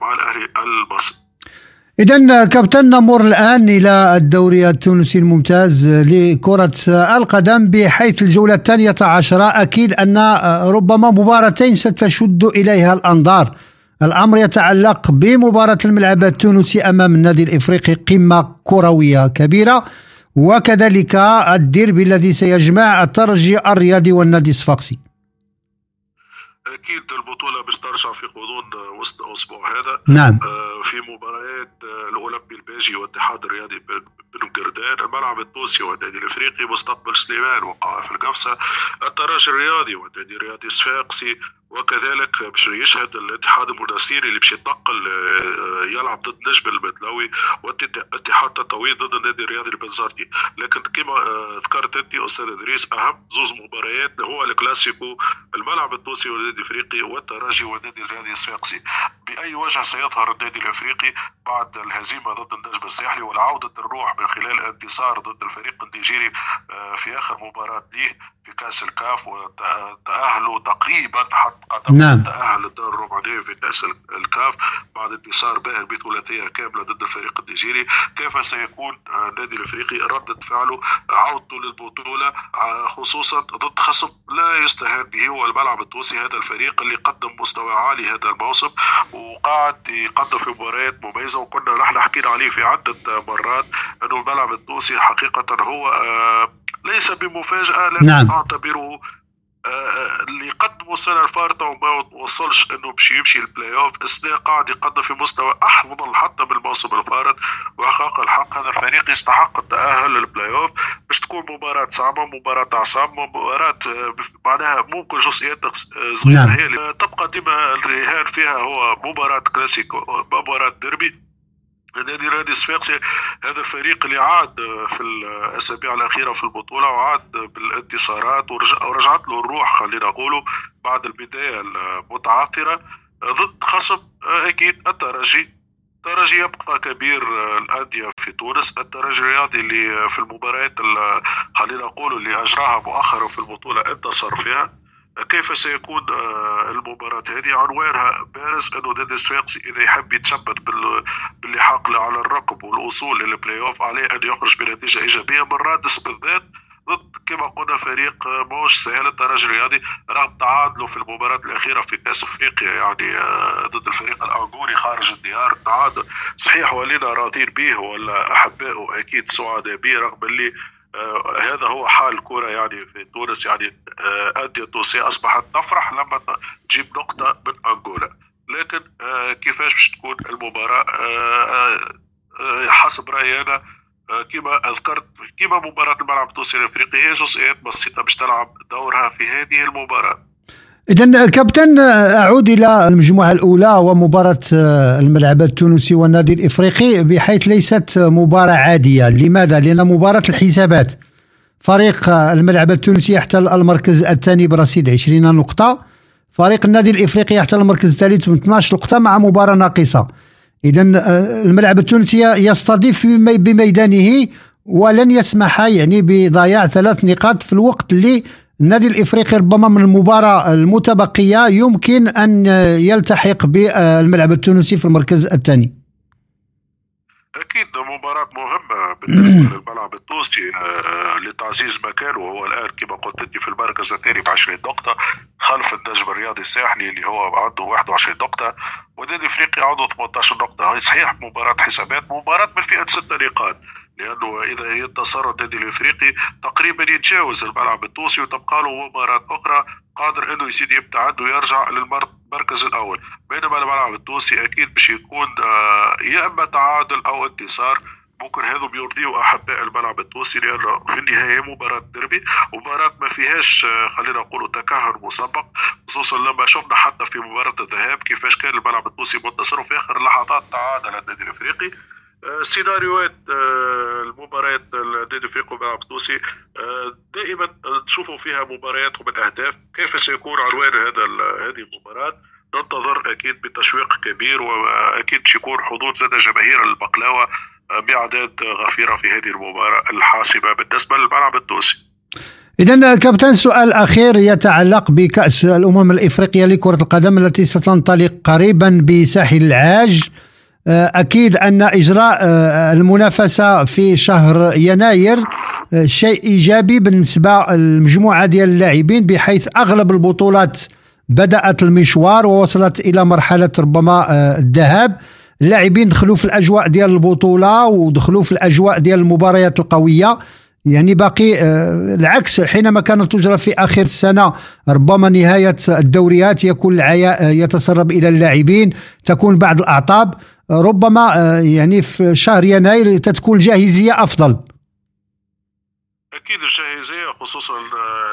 مع الأهلي المصري. إذا كابتن نمر الآن إلى الدوري التونسي الممتاز لكرة القدم بحيث الجولة الثانية عشرة أكيد أن ربما مباراتين ستشد إليها الأنظار. الأمر يتعلق بمباراة الملعب التونسي أمام النادي الإفريقي قمة كروية كبيرة وكذلك الديربي الذي سيجمع الترجي الرياضي والنادي الصفاقسي. أكيد البطولة باش ترجع في غضون وسط الأسبوع هذا. نعم. في مباريات الأولمبي الباجي والاتحاد الرياضي بن قردان الملعب التونسي والنادي الإفريقي مستقبل سليمان وقع في القفصة الترجي الرياضي والنادي الرياضي الصفاقسي وكذلك باش يشهد الاتحاد المناصيري اللي باش يتنقل يلعب ضد نجم المدلوي والاتحاد التطوي ضد النادي الرياضي البنزرتي. لكن كما ذكرت انت أستاذ إدريس أهم زوز مباريات هو الكلاسيكو الملعب التونسي والنادي الإفريقي والترجي والنادي الرياضي الصفاقسي. بأي وجه سيظهر النادي الإفريقي بعد الهزيمة ضد النجم الساحلي والعودة الروح من خلال انتصار ضد الفريق النيجيري في آخر مباراة ليه في كأس الكاف وتأهلوا تقريبا حتى قدم نعم. تاهل الدور الرباعيه في كاس الكاف بعد انتصار باهر بثلاثيه كاملة ضد الفريق النيجيري كيف سيكون النادي الإفريقي رده فعله عودته للبطولة خصوصا ضد خصم لا يستهان به هو الملعب التونسي هذا الفريق اللي قدم مستوى عالي هذا الموسم وقاعد يقدم في مباريات مميزة وكنا نحن حكينا عليه في عدة مرات إنه الملعب التونسي حقيقة هو ليس بمفاجأة لكن نعم. أعتبره اللي قدموا السنة الفارطه وما وصلش إنه باش يمشي البلاي اوف السنة قاعد يقدم في مستوى افضل حتى من الموسم الفارط وحقق الحق. هذا الفريق يستحق التأهل للبلاي اوف باش تكون مباراة صعبة مباراة اعصاب مباراة معناها ممكن جزئيات صغيرة نعم. هي اللي تبقى ديما الرهان فيها هو مباراة كلاسيكو مباراة ديربي. النادي الرياضي الصفاقسي هذا الفريق اللي عاد في الأسابيع الأخيرة في البطولة وعاد بالانتصارات ورجعت له الروح خلينا نقولوا بعد البداية المتعثرة. ضد خصم أكيد الترجي. الترجي يبقى كبير الأندية في تونس. الترجي الرياضي اللي في المباريات خلينا نقولوا اللي أجراها مؤخرا في البطولة انتصر فيها. كيف سيكون المباراة هذه؟ عنوانها بارز انه نادي الصفاقسي إذا يحب يتشبث باللحاق على الركب والوصول للبلاي اوف عليه أن يخرج بنتيجة إيجابية. من رادس بالذات ضد كما قلنا فريق موش سهل الترجي الرياضي. رغم تعادله في المباراة الأخيرة في كأس أفريقيا يعني ضد الفريق الأنغولي خارج الديار تعادل صحيح ولينا راضين به ولا أحبائه أكيد سعداء به رغم اللي آه هذا هو حال الكرة يعني في تونس يعني آه أندية تونسية أصبحت تفرح لما تجيب نقطة من أنغولا. لكن آه كيفاش باش تكون المباراة؟ حسب رأيي أنا كما ذكرت كما مباراة الملعب التونسي الأفريقي هي جزئيات بسيطة باش تلعب دورها في هذه المباراة. إذا كابتن أعود إلى المجموعة الأولى ومباراة الملعب التونسي والنادي الإفريقي بحيث ليست مباراة عادية. لماذا؟ لأن مباراة الحسابات. فريق الملعب التونسي يحتل المركز الثاني برصيد 20 نقطة. فريق النادي الإفريقي يحتل المركز الثالث ب 12 نقطة مع مباراة ناقصة. إذا الملعب التونسي يستضيف بميدانه ولن يسمح يعني بضياع ثلاث نقاط في الوقت اللي النادي الإفريقي ربما من المباراة المتبقية يمكن أن يلتحق بالملعب التونسي في المركز الثاني. أكيد مباراة مهمة بالنسبة للملعب التونسي لتعزيز مكانه. وهو الآن كما قلت أنت في المركز الثاني ب 20 نقطة خلف النجم الرياضي الساحلي اللي هو عنده 21 نقطة. والنادي الإفريقي عنده 18 نقطة. هي صحيح مباراة حسابات مباراة من فئه ست نقاط. لأنه إذا ينتصر النادي الإفريقي تقريبا يتجاوز الملعب التونسي وتبقى له مباراة أخرى قادر إنه يزيد يبتعد ويرجع للمركز الأول. بينما الملعب التونسي أكيد باش يكون آه، يا إما تعادل أو انتصار. ممكن هذا بيرضيه أحباء الملعب التونسي لأنه في النهاية مباراة ديربي مباراة ما فيهاش آه، خلينا نقول تكهن مسبق خصوصا لما شفنا حتى في مباراة الذهاب كيفاش كان الملعب التونسي منتصر وفي آخر اللحظات تعادل النادي الإفريقي. سيناريوهات آه، المباريات النادي الافريقي والملعب التونسي دائما تشوفوا فيها مباريات وبالاهداف كيف سيكون عنوان هذا هذه المباراة؟ ننتظر أكيد بتشويق كبير وأكيد سيكون حضور زاد جماهير البقلاوة باعداد غفيرة في هذه المباراة الحاسمة بالنسبة للملعب التونسي. إذا كابتن سؤال أخير يتعلق بكأس الأمم الإفريقية لكرة القدم التي ستنطلق قريبا بساحل العاج. آه، أكيد أن إجراء آه، المنافسة في شهر يناير آه، شيء إيجابي بالنسبة للمجموعة ديال اللاعبين بحيث أغلب البطولات بدأت المشوار ووصلت إلى مرحلة ربما الذهاب. اللاعبين دخلوا في الأجواء ديال البطولة ودخلوا في الأجواء ديال المباريات القوية. يعني باقي آه، العكس حينما كانت تجرى في آخر السنة ربما نهاية الدوريات يكون العياء آه، يتسرب إلى اللاعبين تكون بعض الأعطاب. ربما آه، يعني في شهر يناير تتكون الجاهزيه أفضل أكيد الجاهزية خصوصا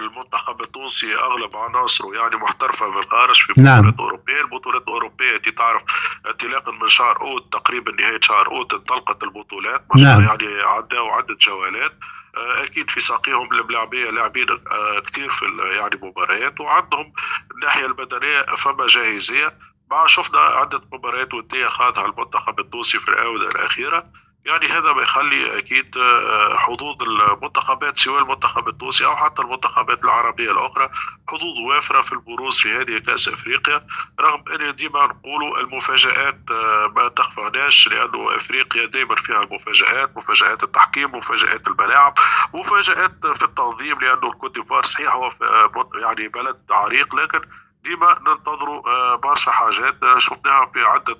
المنتخب التونسي أغلب عناصره يعني محترفة بالخارج في. بطولات نعم. أوروبية البطولات الأوروبية انت تعرف انطلاقا من شهر أوت تقريبا نهاية شهر أوت انطلقت البطولات نعم. يعني عداوا عده جولات آه، أكيد في ساقيهم الملاعبية لاعبين آه، كثير في يعني مباريات وعندهم الناحية البدنية فما جاهزية مع شفنا عدة مباريات ودية خاضها المنتخب التونسي في الآونة الأخيرة. يعني هذا ما يخلي أكيد آه، حظوظ المنتخبات سواء المنتخب التونسي أو حتى المنتخبات العربية الأخرى حظوظ وافرة في البروز في هذه كأس أفريقيا. رغم ان ديما نقولوا المفاجآت آه، ما تخفاناش لأنه أفريقيا دائما فيها المفاجآت مفاجآت التحكيم مفاجآت الملاعب مفاجآت في التنظيم لأنه الكوت ديفوار صحيح هو آه، يعني بلد عريق لكن ديما ننتظروا برشا حاجات. شفناها في عدة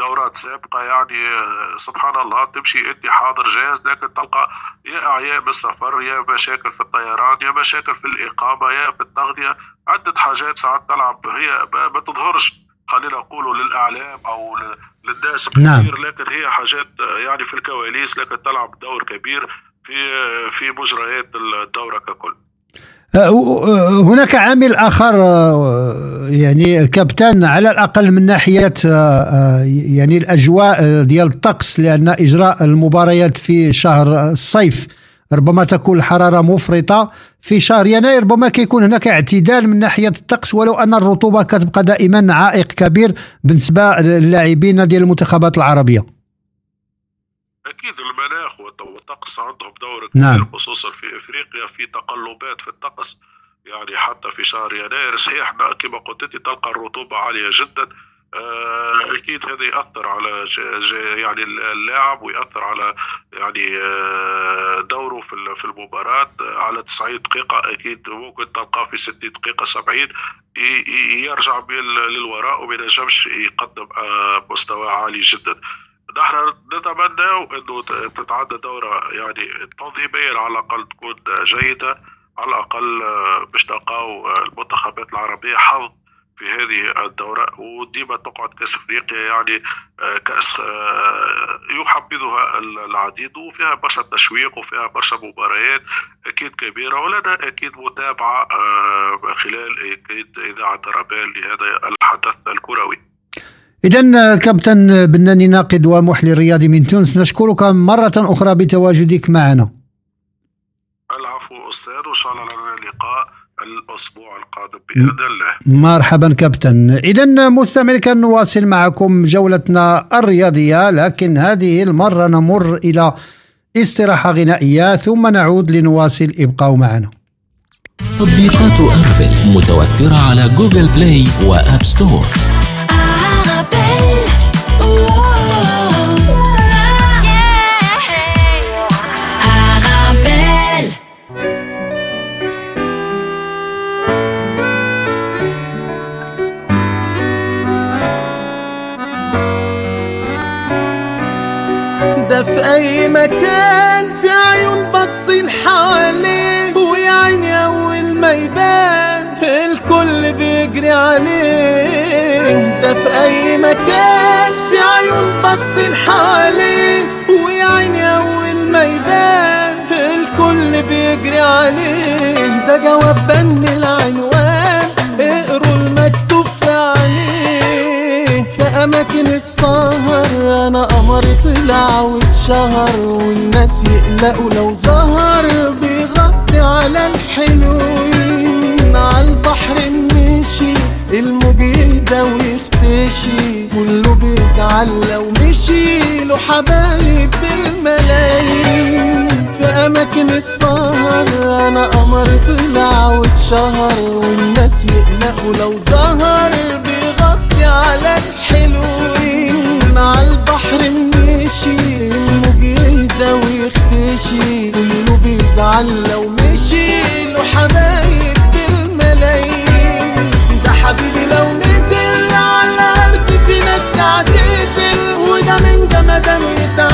دورات سابقة. يعني آه، سبحان الله تمشي أنت حاضر جاهز لكن تلقى يا أعياء بالسفر يا مشاكل في الطيران يا مشاكل في الإقامة يا في التغذية. عدة حاجات ساعات تلعب. هي ما تظهرش خلينا نقولوا للإعلام أو للناس نعم. كثير لكن هي حاجات آه، يعني في الكواليس لكن تلعب دور كبير في آه، في مجريات الدورة ككل. هناك عامل آخر أه، يعني كابتن على الأقل من ناحية يعني الأجواء ديال الطقس لأن إجراء المباريات في شهر الصيف ربما تكون الحراره مفرطة. في شهر يناير ربما كيكون هناك اعتدال من ناحية الطقس ولو أن الرطوبة كتبقى دائما عائق كبير بالنسبة للاعبين ديال المنتخبات العربية. أكيد المناخ والطقس عندهم دور كبير نعم. خصوصا في إفريقيا في تقلبات في الطقس. يعني حتى في شهر يناير صحيح كما قلت تلقى الرطوبة عالية جدا. آه، أكيد هذا يأثر على يعني اللاعب ويأثر على يعني آه، دوره في في المباراة. على 90 دقيقة أكيد ممكن تلقاه في 60 دقيقة 70 يرجع للوراء وما ينجمش يقدم آه، مستوى عالي جدا. نحن نتمنى إنه تتعدى دورة يعني تنظيميا على الأقل تكون جيدة على الأقل آه، باش نلقاو آه، المنتخبات العربية حظ في هذه الدورة. وديما تقعد كأس أفريقيا يعني آه، كأس يحبذها العديد وفيها برشا تشويق وفيها برشا مباريات أكيد كبيرة ولنا أكيد متابعة خلال أكيد إذاعة رابال لهذا الحدث الكروي. إذا كابتن بناني ناقد ومحلل رياضي من تونس نشكرك مرة أخرى بتواجدك معنا. العفو أستاذ وإن شاء الله لنا لقاء الأسبوع القادم بإذن الله. مرحبا كابتن. إذا مستمعي كان نواصل معكم جولتنا الرياضية لكن هذه المرة نمر إلى استراحة غنائية ثم نعود لنواصل ابقوا معنا. تطبيقات أربل متوفرة على Google Play و App Store. في أي مكان في عيون بصين حواليه ويا عيني أول ما يبان الكل بيجري عليه. أنت في أي مكان في عيون بصين حواليه ويا عيني أول ما يبان الكل بيجري عليه. ده جواب بن العنوان السهر أنا قمر طلع واتشهر والناس يقلقوا لو ظهر بيغطي على الحلوين على البحر مشي الموج يهدى ويختشي. كله بيزعل لو مشي له حبايب بالملايين. في أماكن السهر أنا قمر طلع واتشهر والناس يقلقوا لو ظهر بيغطي على الحلوين مشي الموج يهدى ويختشي. كله بيزعل لو مشي له حبايب بالملايين. ده حبيبي لو نزل على الأرض في ناس تعتزل وده من جمدان يتعزل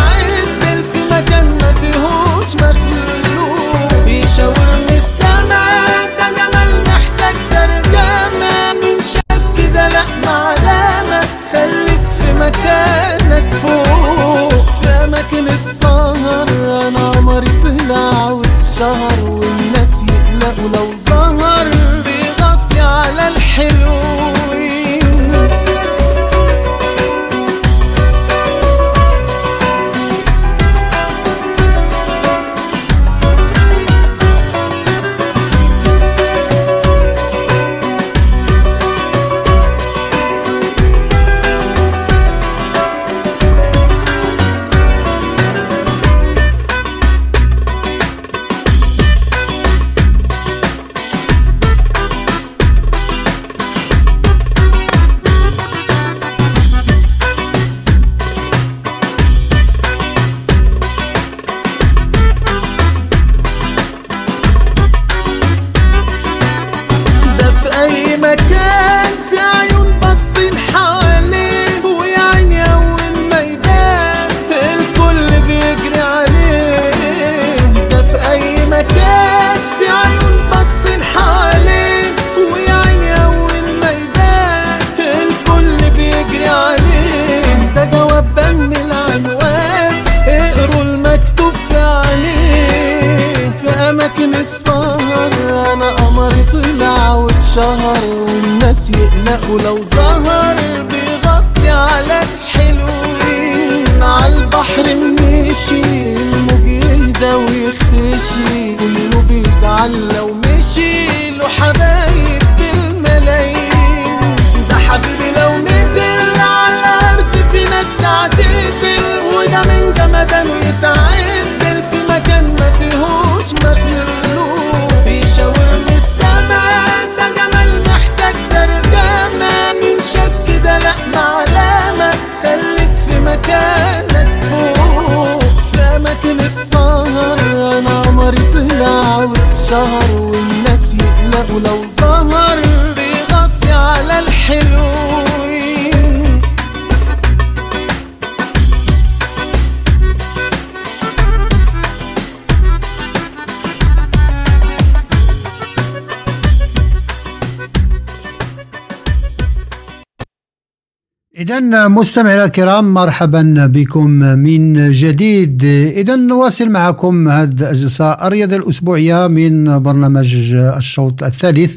إذا مستمعينا الكرام مرحبا بكم من جديد. إذا نواصل معكم هذه الجلسة الرياضة الأسبوعية من برنامج الشوط الثالث.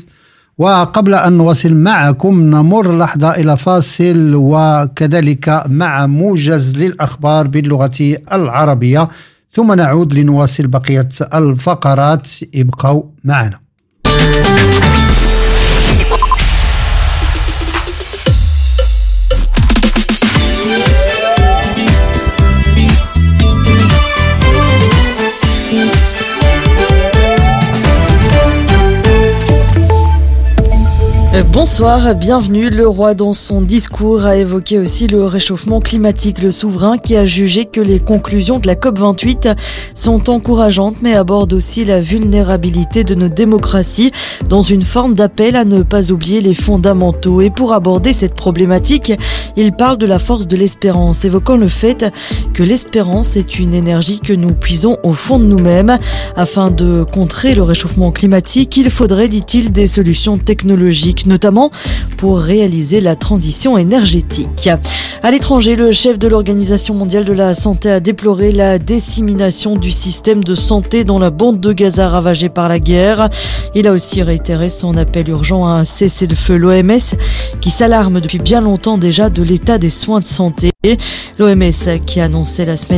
وقبل أن نواصل معكم نمر لحظة إلى فاصل وكذلك مع موجز للأخبار باللغة العربية. ثم نعود لنواصل بقية الفقرات. ابقوا معنا. Bonsoir, bienvenue. Le roi dans son discours a évoqué aussi le réchauffement climatique. Le souverain qui a jugé que les conclusions de la COP28 sont encourageantes mais aborde aussi la vulnérabilité de nos démocraties dans une forme d'appel à ne pas oublier les fondamentaux. Et pour aborder cette problématique, il parle de la force de l'espérance, évoquant le fait que l'espérance est une énergie que nous puisons au fond de nous-mêmes. Afin de contrer le réchauffement climatique, il faudrait, dit-il, des solutions technologiques notamment pour réaliser la transition énergétique. À l'étranger, le chef de l'Organisation mondiale de la santé a déploré la dissémination du système de santé dans la bande de Gaza ravagée par la guerre. Il a aussi réitéré son appel urgent à un cessez-le-feu. L'OMS qui s'alarme depuis bien longtemps déjà de l'état des soins de santé. L'OMS qui a annoncé la semaine